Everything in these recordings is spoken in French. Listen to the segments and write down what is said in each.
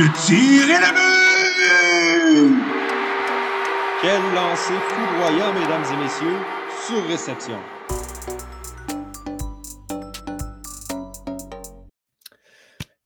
le tir et la! Quel lancer foudroyant, mesdames et messieurs, sur réception.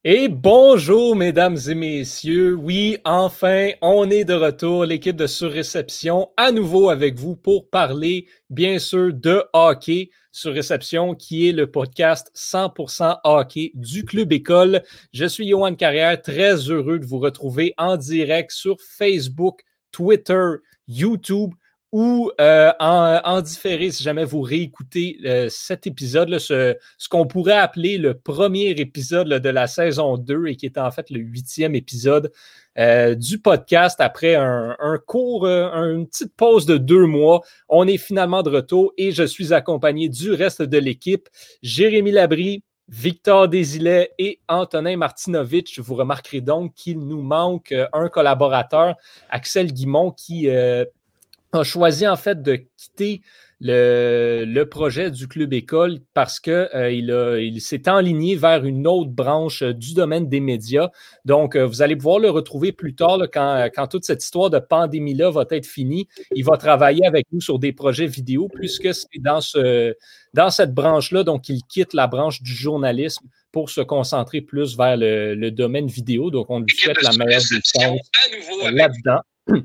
Et bonjour, mesdames et messieurs. Oui, enfin, on est de retour, l'équipe de Surréception, à nouveau avec vous pour parler, bien sûr, de hockey. Surréception, qui est le podcast 100% hockey du Club École. Je suis Johan Carrière, très heureux de vous retrouver en direct sur Facebook, Twitter, YouTube ou euh, en, différé si jamais vous réécoutez euh, cet épisode, ce, qu'on pourrait appeler le premier épisode de la saison 2 et qui est en fait le huitième épisode euh, du podcast après un, court, une petite pause de deux mois. On est finalement de retour et je suis accompagné du reste de l'équipe. Jérémy Labry, Victor Désilet et Antonin Martinovitch. Vous remarquerez donc qu'il nous manque un collaborateur, Axel Guimont, qui a choisi en fait de quitter le, projet du club école parce qu'il euh, il, s'est enligné vers une autre branche euh, du domaine des médias. Donc, euh, vous allez pouvoir le retrouver plus tard quand, quand, toute cette histoire de pandémie-là va être finie. Il va travailler avec nous sur des projets vidéo puisque c'est dans, ce, dans cette branche-là. Donc, il quitte la branche du journalisme pour se concentrer plus vers le, domaine vidéo. Donc, on lui souhaite la meilleure distance là-dedans.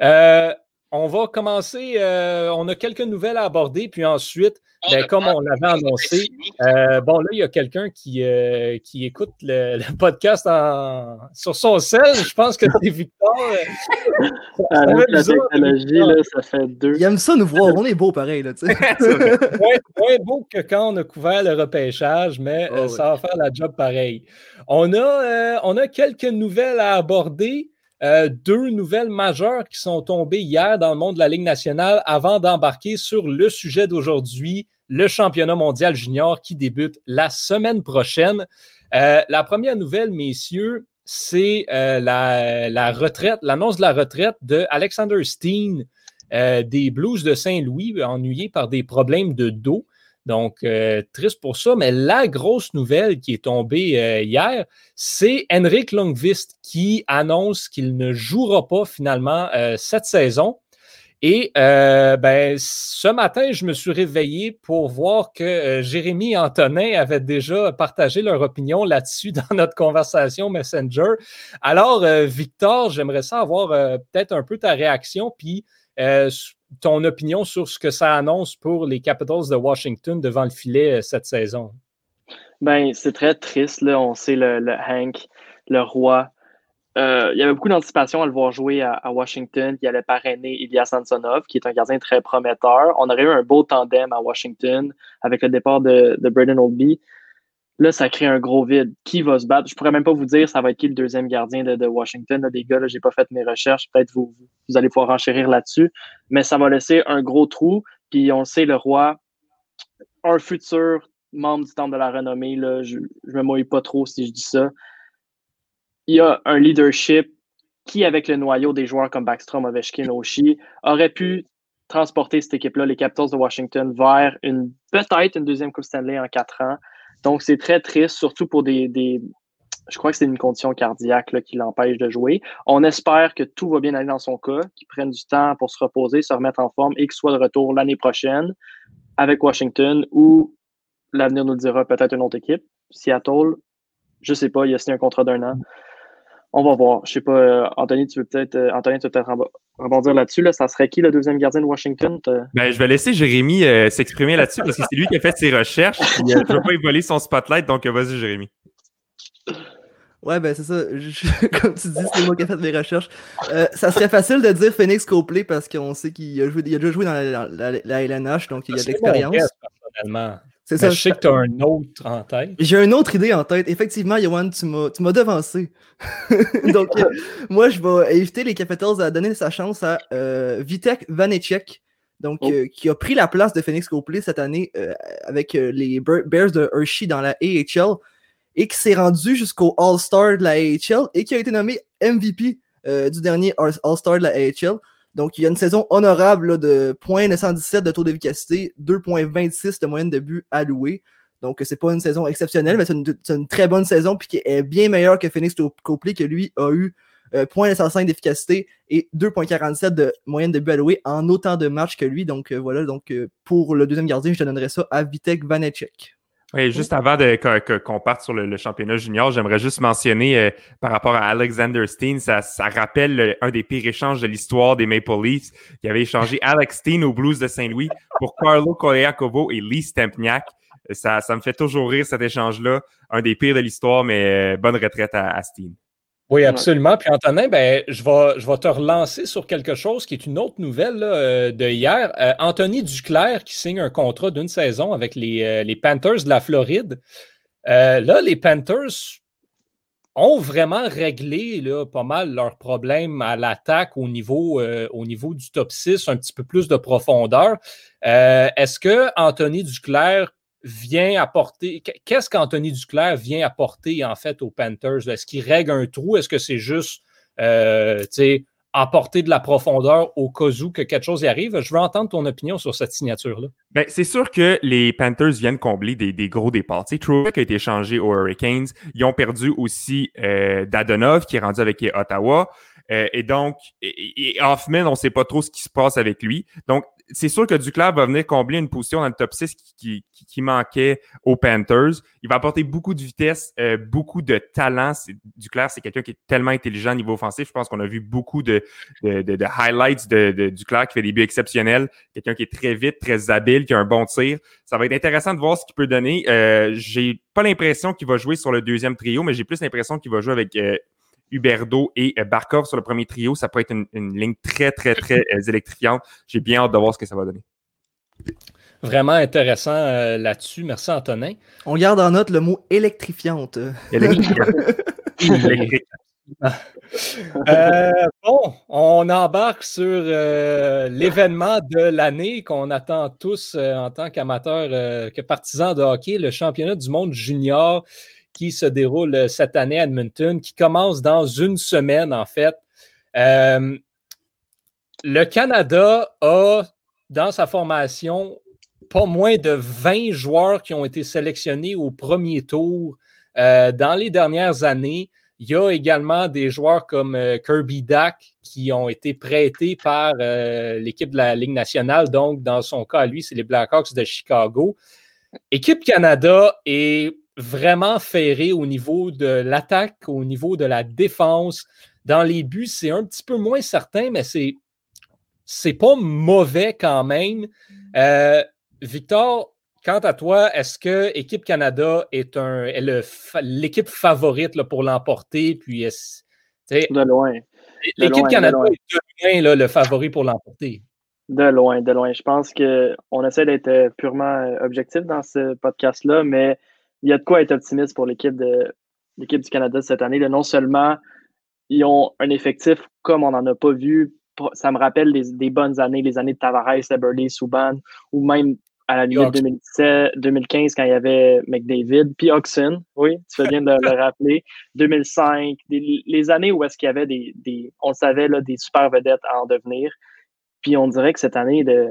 Euh, on va commencer. Euh, on a quelques nouvelles à aborder, puis ensuite, ah, ben, comme on l'avait annoncé, euh, bon, là, il y a quelqu'un qui, euh, qui écoute le, podcast sur son sel. Je pense que c'est Victor. Ah, la technologie, là, ça fait deux. Il aime ça nous voir. On est beau pareil. Là, moins, beau que quand on a couvert le repêchage, mais oh, ça va faire la job pareil. On a, on a quelques nouvelles à aborder. Euh, deux nouvelles majeures qui sont tombées hier dans le monde de la Ligue nationale avant d'embarquer sur le sujet d'aujourd'hui, le championnat mondial junior qui débute la semaine prochaine. Euh, la première nouvelle, messieurs, c'est euh, la, retraite, l'annonce de la retraite de Alexander Steen des Blues de Saint-Louis, ennuyé par des problèmes de dos. Donc, euh, triste pour ça. Mais la grosse nouvelle qui est tombée euh, hier, c'est Henrik Longvist qui annonce qu'il ne jouera pas finalement euh, cette saison. Et ben, ce matin, je me suis réveillé pour voir que Jérémy et Antonin avaient déjà partagé leur opinion là-dessus dans notre conversation Messenger. Alors, Victor, j'aimerais ça avoir peut-être un peu ta réaction, puis ton opinion sur ce que ça annonce pour les Capitals de Washington devant le filet euh, cette saison? Ben, c'est très triste. On sait le, Hank, le roi. Euh, il y avait beaucoup d'anticipation à le voir jouer à, Washington. Il allait parrainer Ilya Sansonov, qui est un gardien très prometteur. On aurait eu un beau tandem à Washington avec le départ de, de Braden Oldby. Là, ça crée un gros vide. Qui va se battre? Je pourrais même pas vous dire ça va être qui le deuxième gardien de, Washington. des gars, je n'ai pas fait mes recherches. Peut-être vous, vous allez pouvoir enchérir là-dessus. Mais ça va laisser un gros trou. Puis on sait, le roi, un futur membre du Temple de la Renommée, là, je ne me mouille pas trop si je dis ça. Il y a un leadership qui, avec le noyau des joueurs comme Backstrom, Ovechkin, Oshie, aurait pu transporter cette équipe-là, les Capitals de Washington, vers une peut-être une deuxième Coupe Stanley en quatre ans. Donc, c'est très triste, surtout pour des, je crois que c'est une condition cardiaque qui l'empêche de jouer. On espère que tout va bien aller dans son cas, qu'il prenne du temps pour se reposer, se remettre en forme et qu'il soit de retour l'année prochaine avec Washington ou l'avenir nous le dira peut-être une autre équipe. Seattle, je sais pas, il a signé un contrat d'un an. On va voir. Je sais pas, euh, Anthony, tu veux peut-être euh, Anthony, tu veux peut-être rebondir là-dessus. Là. Ça serait qui le deuxième gardien de Washington? Ben, je vais laisser Jérémy euh, s'exprimer là-dessus parce que c'est lui qui a fait ses recherches. je ne veux pas voler son spotlight, donc vas-y, Jérémy. Ouais, ben c'est ça. comme tu dis, c'est moi qui ai fait mes recherches. ça serait facile de dire Phoenix Copley parce qu'on sait qu'il a, a, déjà joué dans la, LNH, donc il a de l'expérience. C'est ça. Je sais que tu as un autre en tête. J'ai une autre idée en tête. Effectivement, Yohan, tu m'as devancé. Donc, euh, moi, je vais éviter les Capitals à donner sa chance à euh, Vitek Vanecek, donc, oh. euh, qui a pris la place de Phoenix Copley cette année avec les Bears de Hershey dans la AHL et qui s'est rendu jusqu'au All-Star de la AHL et qui a été nommé MVP du dernier All-Star de la AHL. Donc, il y a une saison honorable de 0.917 de taux d'efficacité, 2.26 de moyenne de but alloué. Donc, c'est pas une saison exceptionnelle, mais c'est une, très bonne saison, puis qui est bien meilleure que Phoenix Copley, que lui a eu euh, 0.65 d'efficacité et 2.47 de moyenne de but alloué en autant de matchs que lui. Donc, euh, voilà, donc euh, pour le deuxième gardien, je te donnerais ça à Vitek Vanecek. Oui, juste avant qu'on parte sur le, championnat junior, j'aimerais juste mentionner euh, par rapport à Alexander Steen, ça, rappelle un des pires échanges de l'histoire des Maple Leafs. qui avait échangé Alex Steen aux Blues de Saint-Louis pour Carlo Koleakovo et Lee Stempniak. Ça, ça me fait toujours rire cet échange-là. Un des pires de l'histoire, mais bonne retraite à Steen. Oui, absolument. Puis Antonin, ben, je, vais, je vais te relancer sur quelque chose qui est une autre nouvelle euh, de hier. Euh, Anthony Duclair qui signe un contrat d'une saison avec les, euh, les, Panthers de la Floride. là, les Panthers ont vraiment réglé là, pas mal leurs problèmes à l'attaque au, niveau, au niveau du top 6, un petit peu plus de profondeur. Est-ce que Anthony Duclair vient apporter. Qu'est-ce qu'Anthony Duclair vient apporter en fait aux Panthers? Est-ce qu'il règle un trou? Est-ce que c'est juste euh, apporter de la profondeur au cas où que quelque chose y arrive? Je veux entendre ton opinion sur cette signature-là. Ben, c'est sûr que les Panthers viennent combler des, gros départs. Trueck a été échangé aux Hurricanes. Ils ont perdu aussi euh, Dadonov qui est rendu avec Ottawa. Euh, et donc, Hoffman, on ne sait pas trop ce qui se passe avec lui. Donc, c'est sûr que Duclair va venir combler une position dans le top 6 qui, manquait aux Panthers. Il va apporter beaucoup de vitesse, euh, beaucoup de talent. Duclair, c'est quelqu'un qui est tellement intelligent au niveau offensif. Je pense qu'on a vu beaucoup de, highlights de, Duclair qui fait des buts exceptionnels. Quelqu'un qui est très vite, très habile, qui a un bon tir. Ça va être intéressant de voir ce qu'il peut donner. Euh, j'ai pas l'impression qu'il va jouer sur le deuxième trio, mais j'ai plus l'impression qu'il va jouer avec euh, Huberdo et euh, Barkov sur le premier trio. Ça peut être une, ligne très, très, très euh, électrifiante. J'ai bien hâte de voir ce que ça va donner. Vraiment intéressant euh, là-dessus. Merci, Antonin. On garde en note le mot électrifiante. Électrifiante. bon, on embarque sur l'événement de l'année qu'on attend tous en tant qu'amateurs, que partisans de hockey, le championnat du monde junior qui se déroule euh, cette année à Edmonton, qui commence dans une semaine, en fait. Euh, le Canada a, dans sa formation, pas moins de 20 joueurs qui ont été sélectionnés au premier tour euh, dans les dernières années. Il y a également des joueurs comme Kirby Dack qui ont été prêtés par l'équipe de la Ligue nationale. Donc, dans son cas, lui, c'est les Blackhawks de Chicago. Équipe Canada est vraiment ferré au niveau de l'attaque, au niveau de la défense. Dans les buts, c'est un petit peu moins certain, mais c'est c'est pas mauvais quand même. Euh, Victor, quant à toi, est-ce que Équipe Canada est, un, l'équipe favorite pour l'emporter? Puis de loin. L'équipe Canada est de loin le favori pour l'emporter. De loin, de loin. Je pense qu'on essaie d'être purement objectif dans ce podcast-là, mais il y a de quoi être optimiste pour l'équipe de l'équipe du Canada cette année. non seulement ils ont un effectif comme on n'en a pas vu, ça me rappelle des, bonnes années, les années de Tavares, Eberle, Souban, ou même à la limite 2017, 2015 quand il y avait McDavid, puis Oxen, oui, tu fais bien de le rappeler, 2005, les années où est-ce qu'il y avait des, des, on savait, là, des super vedettes à en devenir. Puis on dirait que cette année de,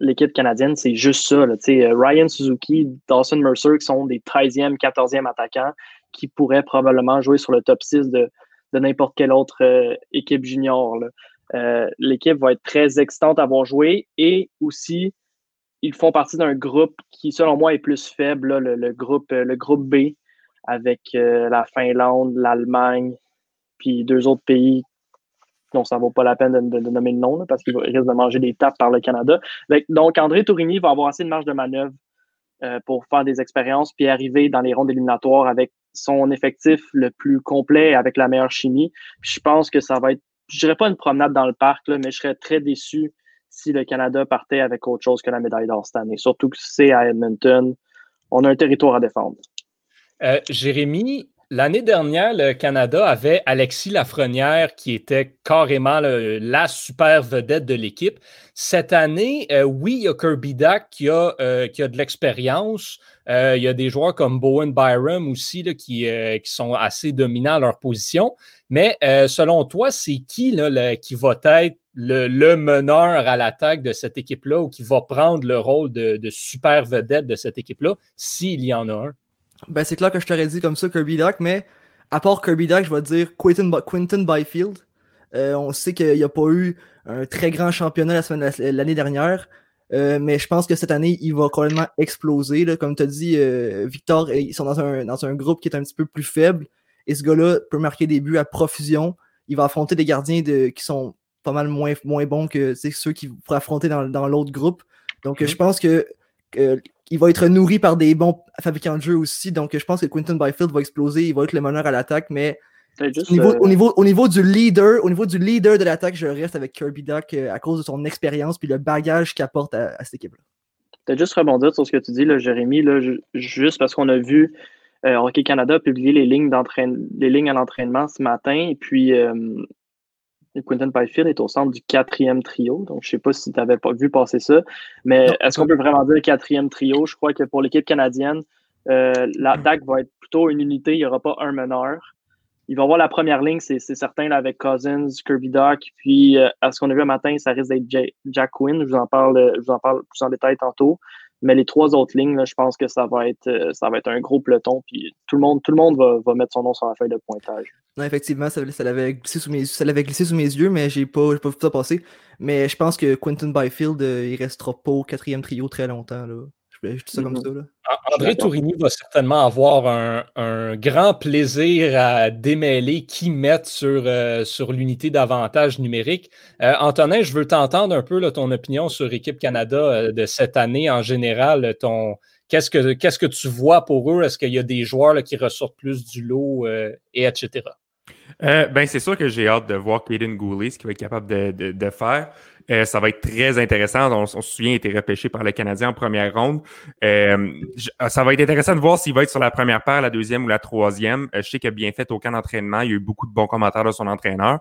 l'équipe canadienne, c'est juste ça. Euh, Ryan Suzuki, Dawson Mercer, qui sont des 13e, 14e attaquants, qui pourraient probablement jouer sur le top 6 de, n'importe quelle autre euh, équipe junior. Euh, l'équipe va être très excitante à avoir joué et aussi, ils font partie d'un groupe qui, selon moi, est plus faible, le, groupe, le groupe B, avec la Finlande, l'Allemagne, puis deux autres pays donc ça ne vaut pas la peine de, nommer le nom parce qu'il risque de manger des tapes par le Canada. Donc, André Tourigny va avoir assez de marge de manœuvre euh, pour faire des expériences puis arriver dans les rondes éliminatoires avec son effectif le plus complet, avec la meilleure chimie. je pense que ça va être, je dirais pas une promenade dans le parc, mais je serais très déçu si le Canada partait avec autre chose que la médaille d'or cette année. Surtout que c'est à Edmonton. On a un territoire à défendre. Euh, Jérémy, L'année dernière, le Canada avait Alexis Lafrenière qui était carrément la super vedette de l'équipe. Cette année, euh, oui, il y a Kirby a, euh, qui a de l'expérience. Euh, il y a des joueurs comme Bowen Byram aussi qui, qui, sont assez dominants à leur position. Mais selon toi, c'est qui là, qui va être le, meneur à l'attaque de cette équipe-là ou qui va prendre le rôle de, super vedette de cette équipe-là, s'il y en a un? Ben, c'est clair que je t'aurais dit comme ça Kirby Duck, mais à part Kirby Duck, je vais dire Quentin, Byfield. Euh, on sait qu'il n'y a pas eu un très grand championnat l'année dernière. Euh, mais je pense que cette année, il va complètement exploser. Comme tu as dit, euh, Victor, ils sont dans un, dans un groupe qui est un petit peu plus faible. Et ce gars-là peut marquer des buts à profusion. Il va affronter des gardiens de, qui sont pas mal moins, moins bons que ceux qui pourraient affronter dans, dans l'autre groupe. Donc, mhm. je pense que il va être nourri par des bons fabricants de jeux aussi. Donc, je pense que Quinton Byfield va exploser. Il va être le meneur à l'attaque, mais au, niveau, euh, au, niveau, au, niveau, du leader, au niveau du leader de l'attaque, je reste avec Kirby Duck euh, à cause de son expérience puis le bagage qu'il apporte à, cette équipe-là. Peut-être juste rebondir sur ce que tu dis, là, Jérémy, là, juste parce qu'on a vu euh, Hockey Canada publier les lignes, les lignes à l'entraînement ce matin. Et puis, Quentin Byfield est au centre du quatrième trio. Donc, je ne sais pas si tu avais pas vu passer ça. Mais est-ce qu'on peut vraiment dire quatrième trio? Je crois que pour l'équipe canadienne, euh, l'attaque va être plutôt une unité. Il n'y aura pas un meneur. Il va avoir la première ligne, c'est certain, là, avec Cousins, Kirby Doc. Puis, euh, à ce qu'on a vu un matin, ça risque d'être Jack Quinn. Je vous en parle, je vous en parle plus en détail tantôt. Mais les trois autres lignes, je pense que ça va être euh, ça va être un gros peloton. Puis tout le monde, tout le monde va, mettre son nom sur la feuille de pointage. Non, effectivement, ça, l'avait glissé sous mes yeux, ça l'avait glissé sous mes yeux, mais j'ai pas, pas vu ça passer. Mais je pense que Quentin Byfield, euh, il restera pas au quatrième trio très longtemps. Là. André Tourigny va certainement avoir un, grand plaisir à démêler qui mettre sur, euh, sur l'unité d'avantage numérique. Euh, Antonin, je veux t'entendre un peu ton opinion sur Équipe Canada euh, de cette année en général. Ton, qu'est-ce, que, qu'est-ce que tu vois pour eux? Est-ce qu'il y a des joueurs qui ressortent plus du lot, et etc.? ben, c'est sûr que j'ai hâte de voir Kaden Goulet, ce qu'il va être capable de, de faire. Euh, ça va être très intéressant. On, se souvient, il a été repêché par le Canadien en première ronde. Euh, ça va être intéressant de voir s'il va être sur la première paire, la deuxième ou la troisième. Euh, je sais qu'il a bien fait aucun entraînement. Il y a eu beaucoup de bons commentaires de son entraîneur.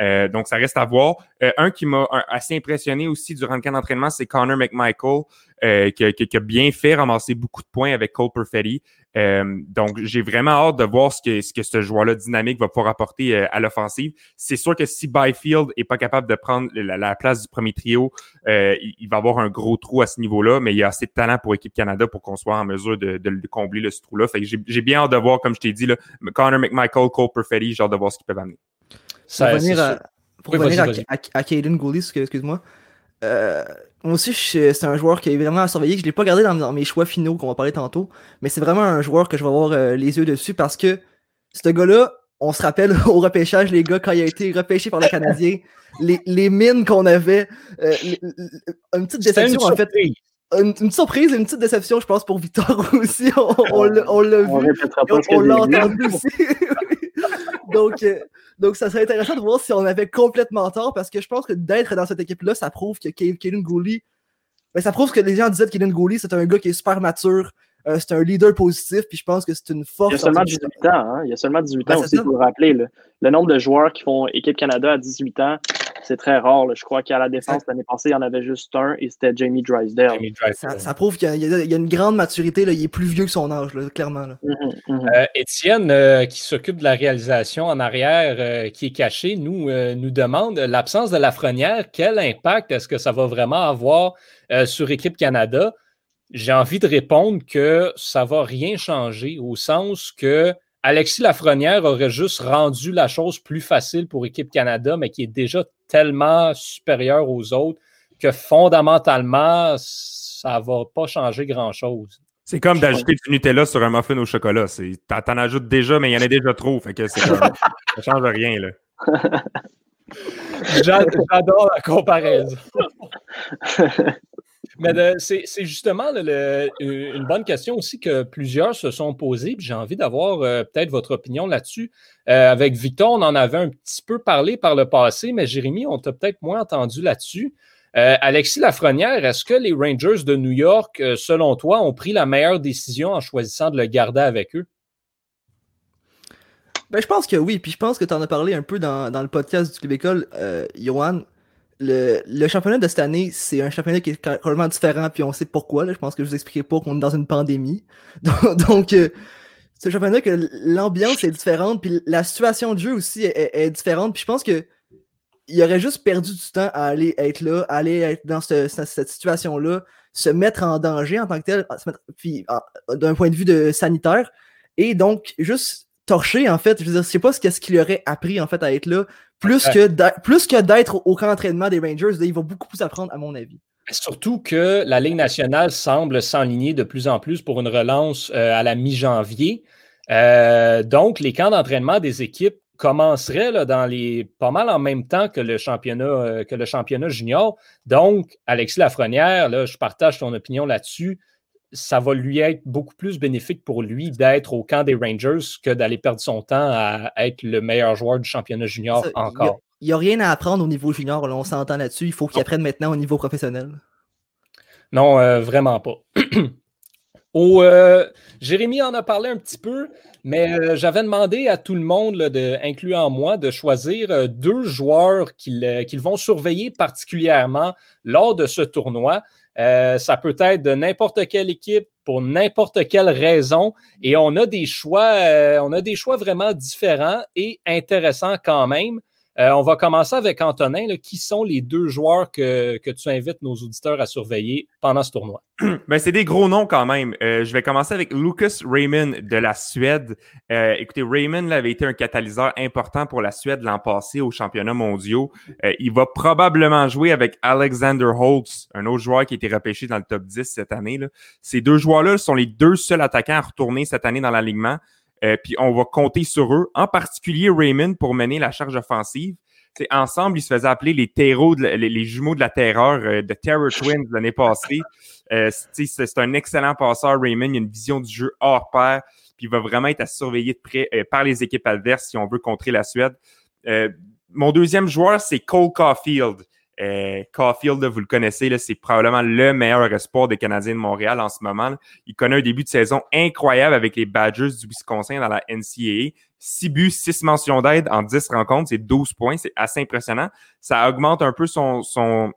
Euh, donc, ça reste à voir. Euh, un qui m'a assez impressionné aussi durant le camp d'entraînement, c'est Connor McMichael, euh, qui, qui, a bien fait ramasser beaucoup de points avec Cole Perfetti. donc, j'ai vraiment hâte de voir ce que ce, que ce joueur-là dynamique va pouvoir apporter à l'offensive. C'est sûr que si Byfield est pas capable de prendre la, place du premier trio, il, va avoir un gros trou à ce niveau-là, mais il y a assez de talent pour Équipe Canada pour qu'on soit en mesure de, de, combler le, ce trou-là. J'ai bien hâte de voir, comme je t'ai dit, là, Connor McMichael, Cole Perfetti, j'ai hâte de voir ce qu'ils peuvent amener pour revenir, à, pour à, Caden excuse-moi. Euh, moi aussi, c'est un joueur qui est vraiment à surveiller. Je ne l'ai pas gardé dans, mes choix finaux qu'on va parler tantôt, mais c'est vraiment un joueur que je vais avoir euh, les yeux dessus parce que ce gars-là, on se rappelle au repêchage, les gars, quand il a été repêché par le Canadien, les, les mines qu'on avait, euh, une petite déception en fait. Une, une, surprise et une petite déception, je pense, pour Victor aussi. On, l'a vu. On, l'a entendu aussi. Donc, donc, ça serait intéressant de voir si on avait complètement tort parce que je pense que d'être dans cette équipe-là, ça prouve que Kaden Gouli. Ben, ça prouve que les gens disaient que Kaden Gouli, c'est un gars qui est super mature, euh, c'est un leader positif, puis je pense que c'est une force. Il y a seulement 18 ans, hein? Il y a seulement 18 ben, ans aussi, pour le rappeler. Le nombre de joueurs qui font équipe Canada à 18 ans, c'est très rare. Je crois qu'à la défense, l'année passée, il y en avait juste un et c'était Jamie Drysdale. Ça, prouve qu'il y, a une grande maturité. Là. Il est plus vieux que son âge, clairement. Mm-hmm, mm-hmm. Euh, Étienne, euh, qui s'occupe de la réalisation en arrière, qui est caché, nous, nous demande l'absence de la Lafrenière, quel impact est-ce que ça va vraiment avoir sur Équipe Canada? j'ai envie de répondre que ça va rien changer au sens que Alexis Lafrenière aurait juste rendu la chose plus facile pour Équipe Canada, mais qui est déjà tellement supérieur aux autres que fondamentalement, ça ne va pas changer grand-chose. C'est comme d'ajouter du Nutella sur un muffin au chocolat. T'en ajoutes déjà, mais il y en a déjà trop. Fait que ça ne change rien. J'adore la comparaison. Mais c'est justement une bonne question aussi que plusieurs se sont posées. J'ai envie d'avoir euh, peut-être votre opinion là-dessus. Euh, avec Victor, on en avait un petit peu parlé par le passé, mais Jérémy, on t'a peut-être moins entendu là-dessus. Euh, Alexis Lafrenière, est-ce que les Rangers de New York, selon toi, ont pris la meilleure décision en choisissant de le garder avec eux? Ben, je pense que oui, puis je pense que tu en as parlé un peu dans, le podcast du Club École, Johan le, championnat de cette année, c'est un championnat qui est complètement différent, puis on sait pourquoi. Je pense que je vous expliquerai pas qu'on est dans une pandémie. Donc, euh, c'est championnat que l'ambiance est différente, puis la situation de jeu aussi est, différente. Puis je pense que il aurait juste perdu du temps à aller être là, à aller être dans ce- ce- cette situation-là, se mettre en danger en tant que tel, ah, d'un point de vue de sanitaire, et donc juste torcher en fait. Je veux dire, je sais pas ce qu'est-ce qu'il aurait appris en fait à être là, plus Ouais. que plus que d'être au, camp d'entraînement des Rangers. il va beaucoup plus apprendre à mon avis. Surtout que la Ligue nationale semble s'enligner de plus en plus pour une relance euh, à la mi-janvier. Euh, donc, les camps d'entraînement des équipes commenceraient là, dans les pas mal en même temps que le championnat, euh, que le championnat junior. Donc, Alexis Lafrenière, là, je partage ton opinion là-dessus. Ça va lui être beaucoup plus bénéfique pour lui d'être au camp des Rangers que d'aller perdre son temps à être le meilleur joueur du championnat junior Ça, il y a- encore. Il n'y a, rien à apprendre au niveau junior, là, on s'entend là-dessus. Il faut qu'il apprenne maintenant au niveau professionnel. Non, euh, vraiment pas. Euh, Jérémy en a parlé un petit peu, mais euh, j'avais demandé à tout le monde, là, de, incluant moi, de choisir deux joueurs qu'ils qu'ils vont surveiller particulièrement lors de ce tournoi. Euh, ça peut être de n'importe quelle équipe pour n'importe quelle raison, et on a des choix, euh, on a des choix vraiment différents et intéressants quand même. Euh, on va commencer avec Antonin. là. Qui sont les deux joueurs que, que tu invites nos auditeurs à surveiller pendant ce tournoi? Ben, c'est des gros noms quand même. Euh, je vais commencer avec Lucas Raymond de la Suède. Euh, écoutez, Raymond là, avait été un catalyseur important pour la Suède l'an passé aux championnats mondiaux. Il va probablement jouer avec Alexander Holtz, un autre joueur qui a été repêché dans le top 10 cette année. Là. Ces deux joueurs-là sont les deux seuls attaquants à retourner cette année dans l'alignement. Euh, puis on va compter sur eux, en particulier Raymond pour mener la charge offensive. T'sais, ensemble, ils se faisaient appeler les terreaux, de la- les, jumeaux de la terreur euh, de Terror Twins l'année passée. Euh, c'est un excellent passeur, Raymond. Il a une vision du jeu hors pair. Puis il va vraiment être à surveiller de près euh, par les équipes adverses si on veut contrer la Suède. Euh, mon deuxième joueur, c'est Cole Caulfield. Euh, Caulfield, vous le connaissez, c'est probablement le meilleur espoir des Canadiens de Montréal en ce moment. Il connaît un début de saison incroyable avec les Badgers du Wisconsin dans la NCAA. 6 buts, 6 mentions d'aide en 10 rencontres, c'est 12 points, c'est assez impressionnant. Ça augmente un peu son, son,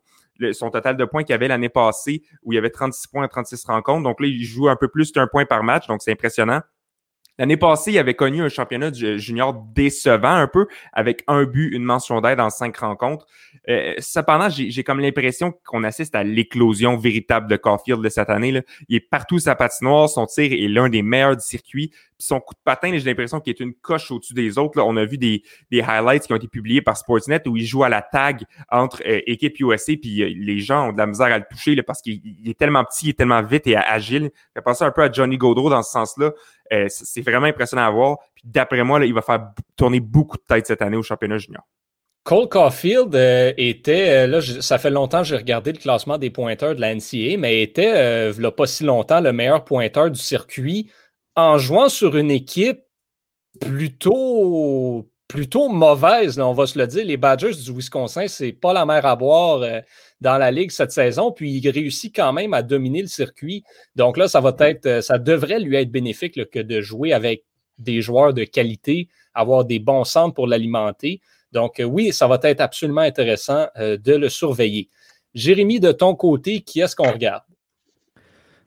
son total de points qu'il avait l'année passée où il y avait 36 points en 36 rencontres. Donc là, il joue un peu plus d'un point par match, donc c'est impressionnant. L'année passée, il avait connu un championnat du- junior décevant un peu, avec un but, une mention d'aide en cinq rencontres. Euh, cependant, j'ai comme l'impression qu'on assiste à l'éclosion véritable de Caulfield de cette année. Là. Il est partout sa patinoire, son tir est l'un des meilleurs du circuit. Puis son coup de patin, j'ai l'impression qu'il est une coche au-dessus des autres. On a vu des, des highlights qui ont été publiés par Sportsnet où il joue à la tag entre euh, équipe USA, puis euh, les gens ont de la misère à le toucher là, parce qu'il il est tellement petit, il est tellement vite et agile. Il penser un peu à Johnny Gaudreau dans ce sens-là. Euh, c'est vraiment impressionnant à voir. Puis d'après moi, il va faire tourner beaucoup de têtes cette année au championnat junior. Cole Caulfield euh, était, euh, là, ça fait longtemps que j'ai regardé le classement des pointeurs de la NCA, mais était, euh, v'là pas si longtemps, le meilleur pointeur du circuit en jouant sur une équipe plutôt, plutôt mauvaise, là, on va se le dire. Les Badgers du Wisconsin, c'est pas la mer à boire euh, dans la ligue cette saison, puis il réussit quand même à dominer le circuit. Donc là, ça va être, euh, ça devrait lui être bénéfique là, que de jouer avec des joueurs de qualité, avoir des bons centres pour l'alimenter. Donc, euh, oui, ça va être absolument intéressant euh, de le surveiller. Jérémy, de ton côté, qui est-ce qu'on regarde?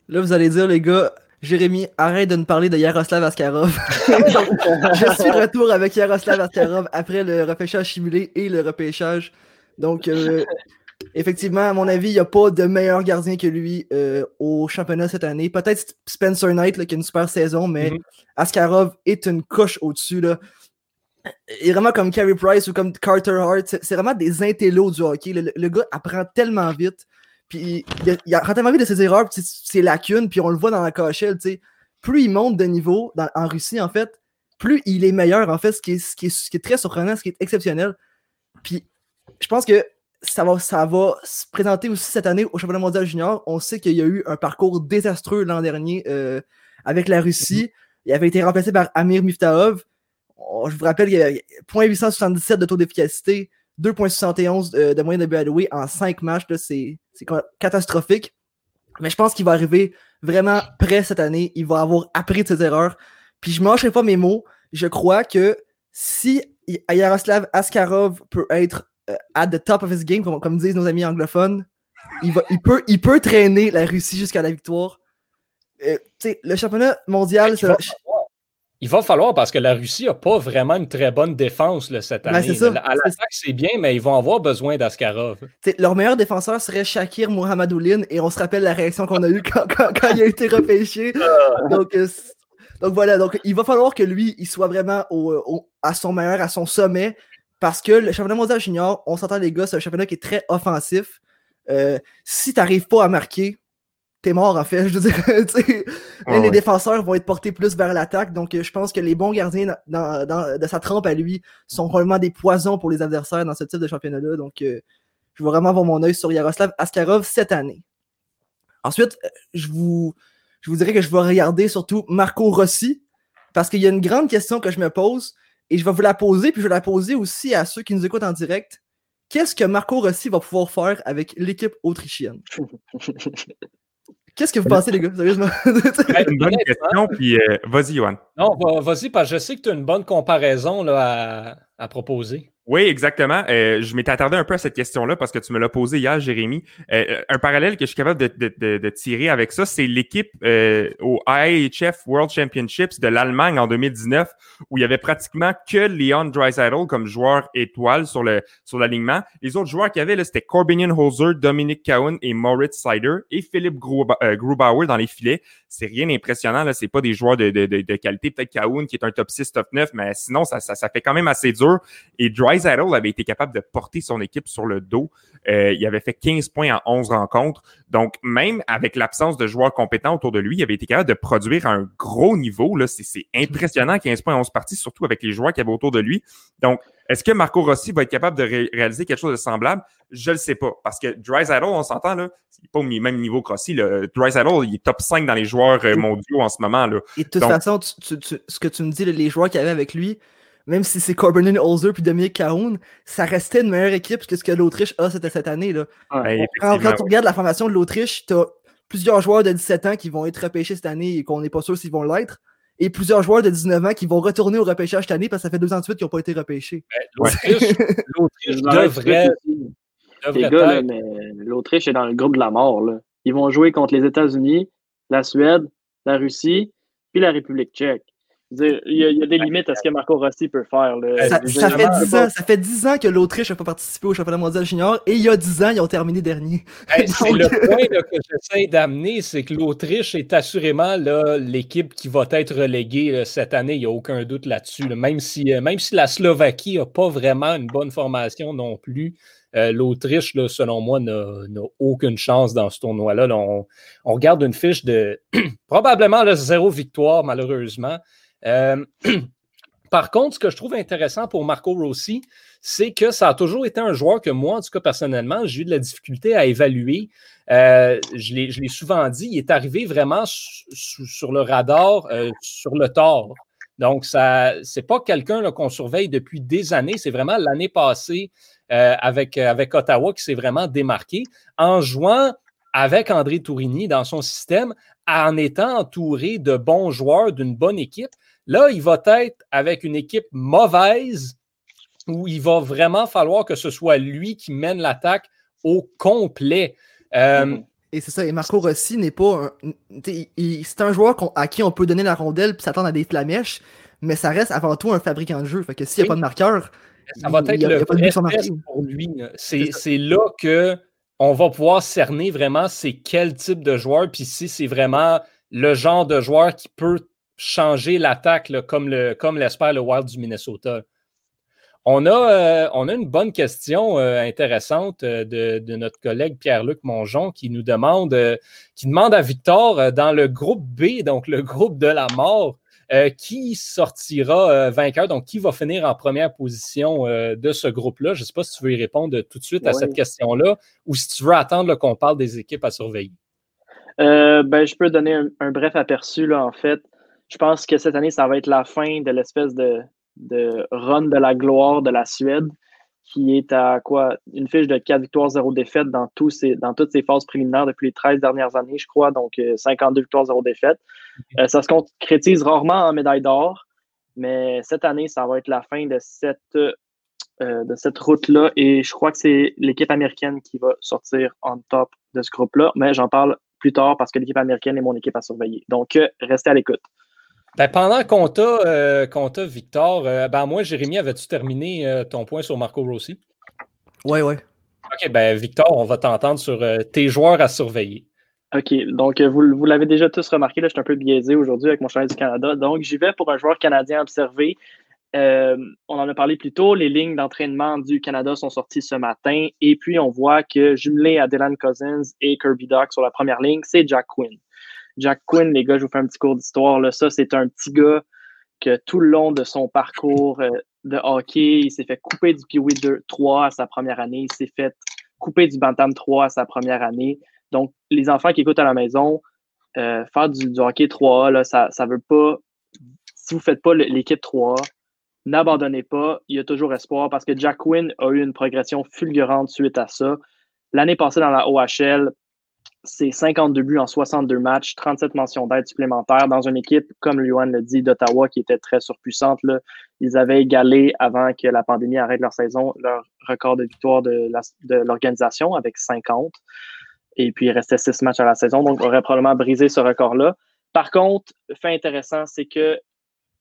Là, vous allez dire, les gars, Jérémy, arrête de nous parler de Yaroslav Askarov. Je suis de retour avec Yaroslav Askarov après le repêchage simulé et le repêchage. Donc, euh, effectivement, à mon avis, il n'y a pas de meilleur gardien que lui euh, au championnat cette année. Peut-être Spencer Knight, là, qui a une super saison, mais Mhm. Askarov est une coche au-dessus. là. Il est vraiment comme Carey Price ou comme Carter Hart. C'est c'est vraiment des intellos du hockey. Le, le gars apprend tellement vite. Puis il, a- tellement vite de ses erreurs, ses lacunes, puis on le voit dans la cachelle. tu sais. Plus il monte de niveau en Russie, en fait, plus il est meilleur, en fait, ce qui est, ce qui est, ce qui est très surprenant, ce qui est exceptionnel. Puis je pense que ça va, ça va se présenter aussi cette année au championnat mondial junior. On sait qu'il y a eu un parcours désastreux l'an dernier euh, avec la Russie. Il avait été remplacé par Amir Miftaov. Je vous rappelle qu'il y avait 0.877 de taux d'efficacité, 2.71 de, de moyenne de but alloué en 5 matchs. C'est c'est catastrophique. Mais je pense qu'il va arriver vraiment prêt cette année. Il va avoir appris de ses erreurs. Puis je ne pas mes mots. Je crois que si Yaroslav Askarov peut être euh, at the top of his game, comme, comme disent nos amis anglophones, il, va, il, peut, il peut traîner la Russie jusqu'à la victoire. Euh, tu sais, le championnat mondial, va Il va falloir parce que la Russie n'a pas vraiment une très bonne défense là, cette Ben, année. ça, à l'attaque, c'est bien, mais ils vont avoir besoin d'Askarov. Leur meilleur défenseur serait Shakir Mohamedoulin et on se rappelle la réaction qu'on a eue quand, quand- quand il a été repêché. donc, euh, donc voilà, donc il va falloir que lui, il soit vraiment au- au- à son meilleur, à son sommet, parce que le championnat mondial junior, on s'entend les gars, c'est un championnat qui est très offensif. Euh, si t'arrives pas à marquer, t'es mort en fait. Je veux dire, Ouais, les ouais. défenseurs vont être portés plus vers l'attaque, donc euh, je pense que les bons gardiens dans, dans- de sa trempe à lui sont probablement des poisons pour les adversaires dans ce type de championnat-là. Donc, euh, je vais vraiment avoir mon œil sur Yaroslav Askarov cette année. Ensuite, euh, je vous, je vous dirais que je vais regarder surtout Marco Rossi, parce qu'il y a une grande question que je me pose, et je vais vous la poser, puis je vais la poser aussi à ceux qui nous écoutent en direct. Qu'est-ce que Marco Rossi va pouvoir faire avec l'équipe autrichienne? Qu'est-ce que vous pensez, les gars? Sérieusement? Une bonne question, puis euh, vas-y, Johan. Non, va- vas-y, parce que je sais que tu as une bonne comparaison là, à, à proposer. Oui, exactement. Euh, je m'étais attardé un peu à cette question-là parce que tu me l'as posée hier, Jérémy. Euh, un parallèle que je suis capable de, de- de- de tirer avec ça, c'est l'équipe euh, au IHF World Championships de l'Allemagne en 2019 où il y avait pratiquement que Leon Draisaitl comme joueur étoile sur le sur l'alignement. Les autres joueurs qu'il y avait, c'était Corbinian Holzer, Dominic Cowan et Moritz Sider et Philippe euh, Grubauer dans les filets. C'est rien d'impressionnant. Là, c'est pas des joueurs de qualité. Peut-être Cowan qui est un top 6, top 9, mais sinon, ça, ça, ça fait quand même assez dur. Et Drysdale avait été capable de porter son équipe sur le dos. Euh, il avait fait 15 points en 11 rencontres. Donc, même avec l'absence de joueurs compétents autour de lui, il avait été capable de produire à un gros niveau. Là, c'est, impressionnant, 15 points en 11 parties, surtout avec les joueurs qu'il y avait autour de lui. Donc, est-ce que Marco Rossi va être capable de ré- réaliser quelque chose de semblable? Je le sais pas. Parce que Drysdale, on s'entend, là, c'est pas au même niveau que Rossi. Là. Drysdale, il est top 5 dans les joueurs euh, mondiaux en ce moment. Là. Et de toute Donc- façon, tu- tu- tu- ce que tu me dis, les joueurs qu'il y avait avec lui, même si c'est Corbinin Holzer puis Dominic Cahoun, ça restait une meilleure équipe que ce que l'Autriche a cette, cette année. Là. Ben, Quand, quand tu regardes la formation de l'Autriche, tu as plusieurs joueurs de 17 ans qui vont être repêchés cette année et qu'on n'est pas sûr s'ils vont l'être. Et plusieurs joueurs de 19 ans qui vont retourner au repêchage cette année parce que ça fait deux ans de suite qu'ils n'ont pas été repêchés. L'Autriche l'Autriche devrait. Les gars, là, être- mais l'Autriche est dans le groupe de la mort. Là. Ils vont jouer contre les États-Unis, la Suède, la Russie, puis la République tchèque. Il y, a, il y a des limites à ce que Marco Rossi peut faire. là. Ça, fait vraiment, 10 ans, ça fait 10 ans que l'Autriche n'a pas participé au championnat mondial junior et il y a 10 ans, ils ont terminé dernier. Hey, c'est Donc- le point là, que j'essaie d'amener, c'est que l'Autriche est assurément là, l'équipe qui va être reléguée là, cette année. Il n'y a aucun doute là-dessus. là. Même, si, euh, même si la Slovaquie n'a pas vraiment une bonne formation non plus, euh, l'Autriche, selon moi, n'a n'a aucune chance dans ce tournoi-là. Là, on, on regarde une fiche de probablement là, zéro victoire, malheureusement. Euh, par contre, ce que je trouve intéressant pour Marco Rossi, c'est que ça a toujours été un joueur que moi, en tout cas personnellement, j'ai eu de la difficulté à évaluer. Euh, je l'ai souvent dit, il est arrivé vraiment su- su- sur le radar, euh, sur le tort. Donc, ça, c'est pas quelqu'un qu'on surveille depuis des années. C'est vraiment l'année passée avec, avec Ottawa qui s'est vraiment démarqué en jouant avec André Tourigny dans son système, en étant entouré de bons joueurs, d'une bonne équipe. Là, il va être avec une équipe mauvaise où il va vraiment falloir que ce soit lui qui mène l'attaque au complet. Euh, Mhm. Et c'est ça, et Marco Rossi n'est pas un. il- il- C'est un joueur à qui on peut donner la rondelle puis s'attendre à des flamèches, mais ça reste avant tout un fabricant de jeu. Fait que s'il n'y a Oui. pas de marqueur, ça va il- être il y a- le il y a pas de vrai but sur marqué. test pour lui. c'est là que on va pouvoir cerner vraiment c'est quel type de joueur, puis si c'est vraiment le genre de joueur qui peut changer l'attaque, comme le comme l'espère le Wild du Minnesota. On a, euh, on a une bonne question euh, intéressante euh, de, de notre collègue Pierre-Luc Mongeon qui nous demande, euh, qui demande à Victor dans le groupe B, donc le groupe de la mort, qui sortira vainqueur, donc qui va finir en première position de ce groupe-là. Je ne sais pas si tu veux y répondre tout de suite à cette question-là ou si tu veux attendre qu'on parle des équipes à surveiller. Ben, je peux donner un, un bref aperçu, là, en fait. Je pense que cette année, ça va être la fin de l'espèce de, de run de la gloire de la Suède, qui est à quoi? Une fiche de 4 victoires, 0 défaites dans, tous dans toutes ces phases préliminaires depuis les 13 dernières années, je crois. Donc, euh, 52 victoires, 0 défaites. Euh, ça se concrétise rarement en médaille d'or, mais cette année, ça va être la fin de cette, euh, de cette route-là. Et je crois que c'est l'équipe américaine qui va sortir en top de ce groupe-là, mais j'en parle plus tard parce que l'équipe américaine est mon équipe à surveiller. Donc, euh, restez à l'écoute. Ben, pendant qu'on t'a, euh, Victor, euh, ben moi, Jérémy, avais-tu terminé euh, ton point sur Marco Rossi? Ouais, ouais. OK, ben Victor, on va t'entendre sur tes joueurs à surveiller. OK, donc vous, vous l'avez déjà tous remarqué, là, je suis un peu biaisé aujourd'hui avec mon chandail du Canada. Donc, j'y vais pour un joueur canadien observé. on en a parlé plus tôt, les lignes d'entraînement du Canada sont sorties ce matin et puis on voit que jumelé à Dylan Cousins et Kirby Doc sur la première ligne, c'est Jack Quinn. Jack Quinn, les gars, je vous fais un petit cours d'histoire. Ça, c'est un petit gars que tout le long de son parcours euh, de hockey, il s'est fait couper du Kiwi 2, 3 à sa première année. Il s'est fait couper du Bantam 3 à sa première année. Donc, les enfants qui écoutent à la maison, euh, faire du, hockey 3 là, ça ne veut pas. Si vous ne faites pas l'équipe 3 n'abandonnez pas. Il y a toujours espoir parce que Jack Quinn a eu une progression fulgurante suite à ça. L'année passée dans la OHL, c'est 52 buts en 62 matchs, 37 mentions d'aide supplémentaires dans une équipe, comme Luan le dit, d'Ottawa qui était très surpuissante. Ils avaient égalé, avant que la pandémie arrête leur saison, leur record de victoire de l'organisation avec 50. Et puis, il restait 6 matchs à la saison, donc on aurait probablement brisé ce record-là. Par contre, fait intéressant, c'est que,